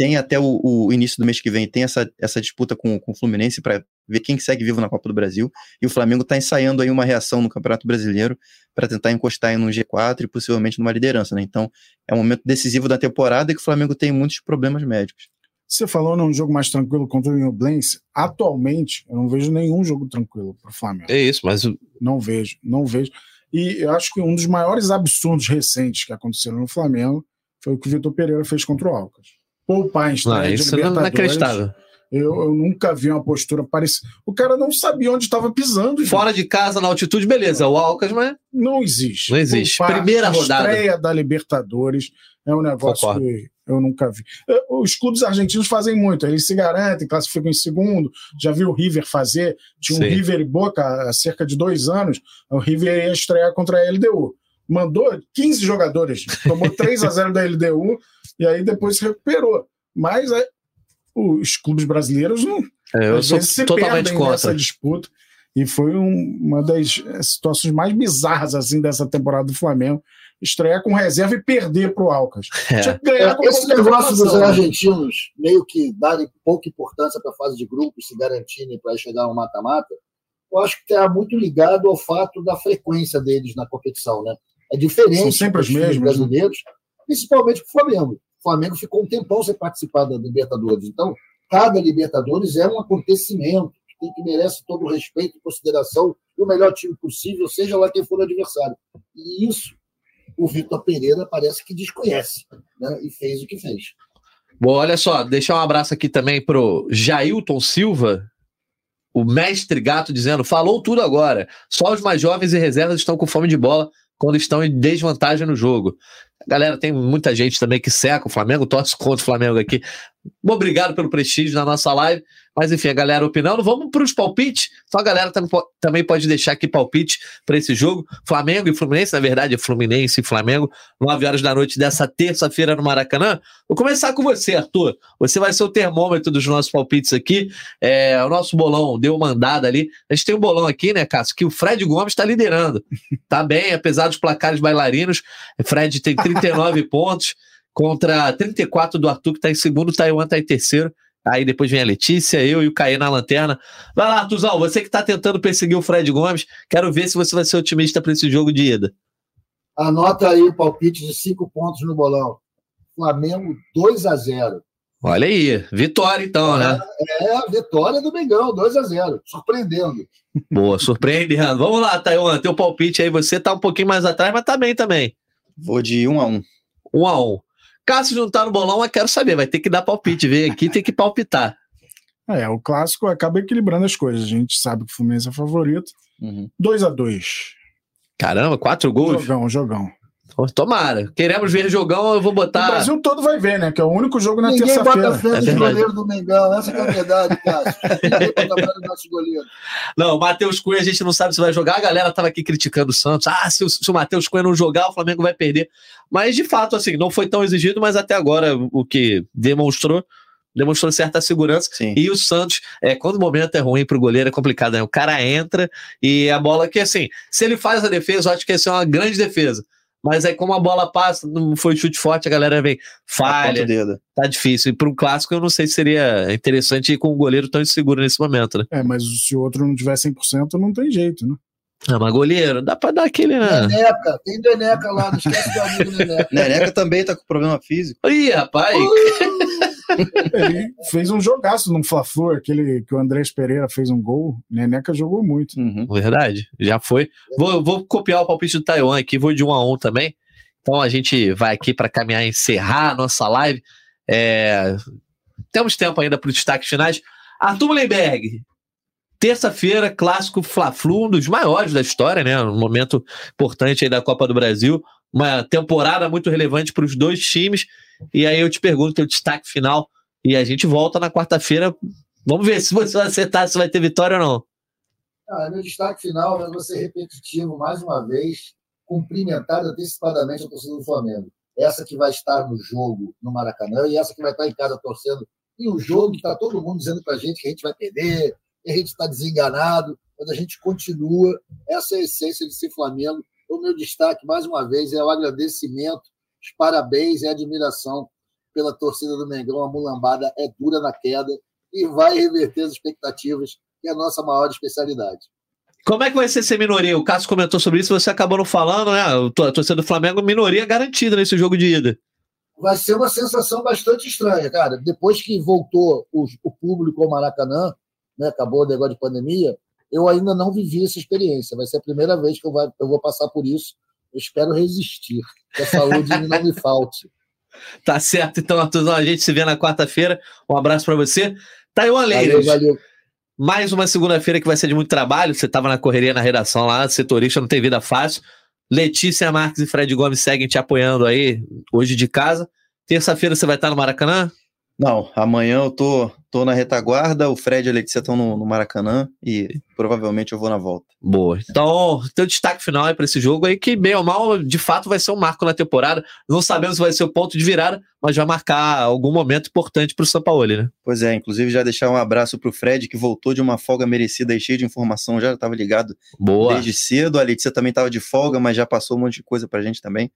tem até o, o, início do mês que vem, tem essa, essa disputa com, com o Fluminense para ver quem segue vivo na Copa do Brasil. E o Flamengo está ensaiando aí uma reação no Campeonato Brasileiro para tentar encostar em um G4 e possivelmente numa liderança. Né? Então, é um momento decisivo da temporada e que o Flamengo tem muitos problemas médicos. Você falou num jogo mais tranquilo contra o Nublense. Atualmente, eu não vejo nenhum jogo tranquilo para o Flamengo. É isso, mas. Não vejo, não vejo. E eu acho que um dos maiores absurdos recentes que aconteceram no Flamengo foi o que o Vitor Pereira fez contra o Alcas poupar em estreia não, isso de Libertadores. Não é inacreditável. Eu, eu, nunca vi uma postura parecida. O cara não sabia onde estava pisando. Fora de casa, na altitude, beleza. O Alcas, mas. Não existe. Não existe. Primeira rodada. A estreia da Libertadores é um negócio Concordo. que eu nunca vi. É, os clubes argentinos fazem muito, eles se garantem, classificam em segundo. Já viu o River fazer? Tinha um Sim. River e Boca há cerca de dois anos. O River ia estrear contra a LDU. Mandou 15 jogadores, tomou 3 a 0 da LDU e aí depois se recuperou. Mas é, os clubes brasileiros não. É, eu sou se totalmente contra essa disputa. E foi um, uma das situações mais bizarras assim dessa temporada do Flamengo estrear com reserva e perder para o Alcas. É. Esse negócio dos né? argentinos meio que darem pouca importância para a fase de grupos, se garantirem para chegar ao mata-mata, eu acho que está muito ligado ao fato da frequência deles na competição. Né? É diferente São sempre os mesmos né? brasileiros, principalmente para o Flamengo. O Flamengo ficou um tempão sem participar da Libertadores. Então, cada Libertadores é um acontecimento que, que merece todo o respeito e consideração do melhor time possível, seja lá quem for o adversário. E isso o Vitor Pereira parece que desconhece, né? E fez o que fez. Bom, olha só, deixar um abraço aqui também pro Jailton Silva, o mestre gato, dizendo: falou tudo agora. Só os mais jovens e reservas estão com fome de bola quando estão em desvantagem no jogo. Galera, tem muita gente também que seca o Flamengo, torce contra o Flamengo aqui. Obrigado pelo prestígio na nossa live. Mas enfim, a galera opinando. Vamos para os palpites. Só a galera também pode deixar aqui palpite para esse jogo. Flamengo e Fluminense, na verdade, é Fluminense e Flamengo, 9 horas da noite dessa terça-feira no Maracanã. Vou começar com você, Arthur. Você vai ser o termômetro dos nossos palpites aqui. É, o nosso bolão deu uma andada ali. A gente tem um bolão aqui, né, Cássio, que o Fred Gomes está liderando. Tá bem, apesar dos placares bailarinos. Fred tem 39 pontos contra 34 do Arthur, que está em segundo, o Taiwan está em terceiro. Aí depois vem a Letícia, eu e o Caê na lanterna. Vai lá, Artuzão, você que está tentando perseguir o Fred Gomes, quero ver se você vai ser otimista para esse jogo de ida. Anota aí o palpite de cinco pontos no bolão. Flamengo 2 a 0 Olha aí, vitória então, né? é? É, a vitória do Mengão, 2 a 0 surpreendendo. Boa, surpreendendo. Vamos lá, Taiwan, teu palpite aí, você tá um pouquinho mais atrás, mas tá bem também. Vou de 1 um a 1 um. 1 um a 1 um. Cássio não tá no bolão, mas quero saber, vai ter que dar palpite, ver aqui, tem que palpitar. É, o clássico acaba equilibrando as coisas. A gente sabe que o Fluminense é favorito. 2 uhum. a 2 Caramba, quatro gols? Jogão, jogão. Tomara. Queremos ver jogão, eu vou botar. O Brasil todo vai ver, né? Que é o único jogo na terça-feira. Ninguém bota frente é goleiro do Mengão, essa é a verdade, Cássio. Ninguém bota. Não, o Matheus Cunha a gente não sabe se vai jogar. A galera tava aqui criticando o Santos. Ah, se o, se o Matheus Cunha não jogar, o Flamengo vai perder. Mas, de fato, assim, não foi tão exigido, mas até agora o que demonstrou demonstrou certa segurança. Sim. E o Santos, é, quando o momento é ruim para o goleiro, é complicado, né? O cara entra e a bola que, assim, se ele faz a defesa, eu acho que essa é uma grande defesa. Mas aí, como a bola passa, não foi chute forte, a galera vem, falha. Tá difícil. E para um clássico, eu não sei se seria interessante ir com um goleiro tão inseguro nesse momento, né? É, mas se o outro não tiver 100%, não tem jeito, né? Ah, mas goleiro, dá pra dar aquele, né? Neneca, tem Neneca lá, não esquece do amigo Neneca. Neneca também tá com problema físico. Ih, rapaz! Uh! Ele fez um jogaço no Fla-Flu, aquele que o Andrés Pereira fez um gol. Neneca jogou muito. Uhum. Verdade, já foi. Vou, vou copiar o palpite do Taiwan aqui, vou de um a um também. Então a gente vai aqui para caminhar e encerrar a nossa live. É... Temos tempo ainda para os destaques finais. Arthur Mullenberg, terça-feira, clássico Fla-Flu, um dos maiores da história, né? Um momento importante aí da Copa do Brasil. Uma temporada muito relevante para os dois times. E aí eu te pergunto teu destaque final e a gente volta na quarta-feira. Vamos ver se você vai acertar se vai ter vitória ou não. Ah, meu destaque final, eu vou ser repetitivo mais uma vez, cumprimentar antecipadamente a torcida do Flamengo. Essa que vai estar no jogo no Maracanã e essa que vai estar em casa torcendo. E o jogo está todo mundo dizendo para a gente que a gente vai perder, que a gente está desenganado, mas a gente continua. Essa é a essência de ser Flamengo. O meu destaque, mais uma vez, é o agradecimento os parabéns e admiração pela torcida do Mengão. A mulambada é dura na queda e vai reverter as expectativas, que é a nossa maior especialidade. Como é que vai ser ser minoria? O Cássio comentou sobre isso, você acabou não falando, né? A torcida do Flamengo, minoria garantida nesse jogo de ida. Vai ser uma sensação bastante estranha, cara. Depois que voltou o, o público ao Maracanã, né, acabou o negócio de pandemia, eu ainda não vivi essa experiência. Vai ser a primeira vez que eu, vai, eu vou passar por isso. Eu espero resistir, que a saúde não me falte. Tá certo, então, Arthurzão, a gente se vê na quarta-feira. Um abraço para você. Taiwan Leiras. Valeu, valeu. Mais uma segunda-feira que vai ser de muito trabalho. Você estava na correria na redação lá, setorista, não tem vida fácil. Letícia Marques e Fred Gomes seguem te apoiando aí hoje de casa. Terça-feira você vai estar no Maracanã? Não, amanhã eu tô, tô na retaguarda, o Fred e a Letícia estão no, no, Maracanã e provavelmente eu vou na volta. Boa. Então, teu destaque final é para esse jogo aí, que bem ou mal, de fato vai ser um marco na temporada. Não sabemos se vai ser o ponto de virada, mas vai marcar algum momento importante para o São Paulo, né? Pois é, inclusive já deixar um abraço para o Fred, que voltou de uma folga merecida e cheio de informação, já estava ligado Boa. desde cedo. A Letícia também estava de folga, mas já passou um monte de coisa para a gente também.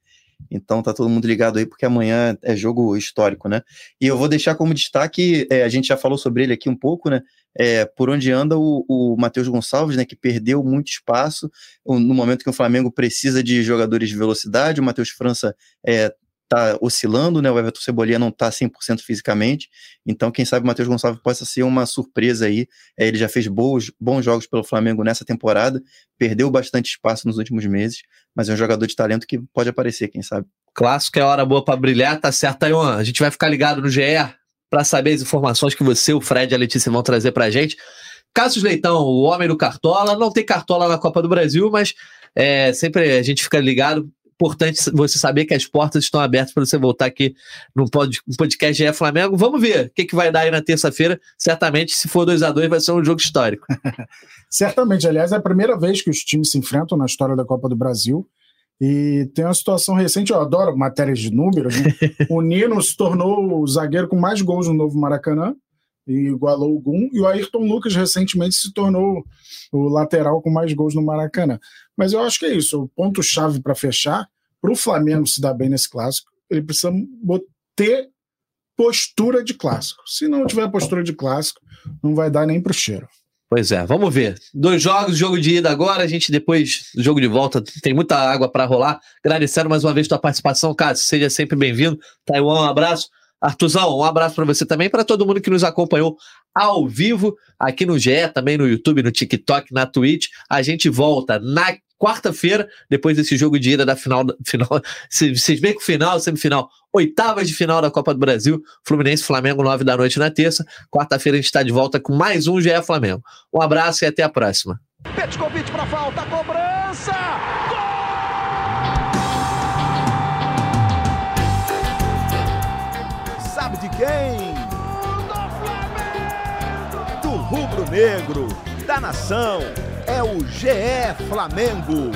Então tá todo mundo ligado aí, porque amanhã é jogo histórico, né? E eu vou deixar como destaque, é, a gente já falou sobre ele aqui um pouco, né? É, por onde anda o, o Matheus Gonçalves, né? Que perdeu muito espaço no momento que o Flamengo precisa de jogadores de velocidade. O Matheus França é, tá oscilando, né? O Everton Cebolinha não tá 100% fisicamente. Então, quem sabe o Matheus Gonçalves possa ser uma surpresa aí. É, ele já fez bons, jogos pelo Flamengo nessa temporada, perdeu bastante espaço nos últimos meses, mas é um jogador de talento que pode aparecer, quem sabe. Clássico é hora boa para brilhar, tá certo, Taiwan. A gente vai ficar ligado no GE para saber as informações que você, o Fred e a Letícia vão trazer pra gente. Cassius Leitão, o homem do Cartola, não tem Cartola na Copa do Brasil, mas é, sempre a gente fica ligado importante você saber que as portas estão abertas para você voltar aqui no podcast GE Flamengo. Vamos ver o que, que vai dar aí na terça-feira. Certamente, se for 2 a 2 vai ser um jogo histórico. Certamente, aliás, é a primeira vez que os times se enfrentam na história da Copa do Brasil. E tem uma situação recente, eu adoro matérias de números. Né? o Nino se tornou o zagueiro com mais gols no novo Maracanã, e igualou o Gum, e o Ayrton Lucas recentemente se tornou o lateral com mais gols no Maracanã. Mas eu acho que é isso. O ponto-chave para fechar, para o Flamengo se dar bem nesse clássico, ele precisa ter postura de clássico. Se não tiver postura de clássico, não vai dar nem para o cheiro. Pois é, vamos ver. Dois jogos, jogo de ida agora, a gente depois, jogo de volta, tem muita água para rolar. Agradecendo mais uma vez tua participação, Cássio, seja sempre bem-vindo. Taiwan, um abraço. Artuzão, um abraço para você também, para todo mundo que nos acompanhou ao vivo aqui no GE, também no YouTube, no TikTok, na Twitch. A gente volta na quarta-feira, depois desse jogo de ida da final. final vocês veem que o final, semifinal, oitavas de final da Copa do Brasil, Fluminense Flamengo, nove da noite na terça. Quarta-feira a gente está de volta com mais um GE Flamengo. Um abraço e até a próxima. Petkovic para falta, cobrança! Sabe de quem? Do Flamengo! Do rubro-negro, da nação é o GE Flamengo.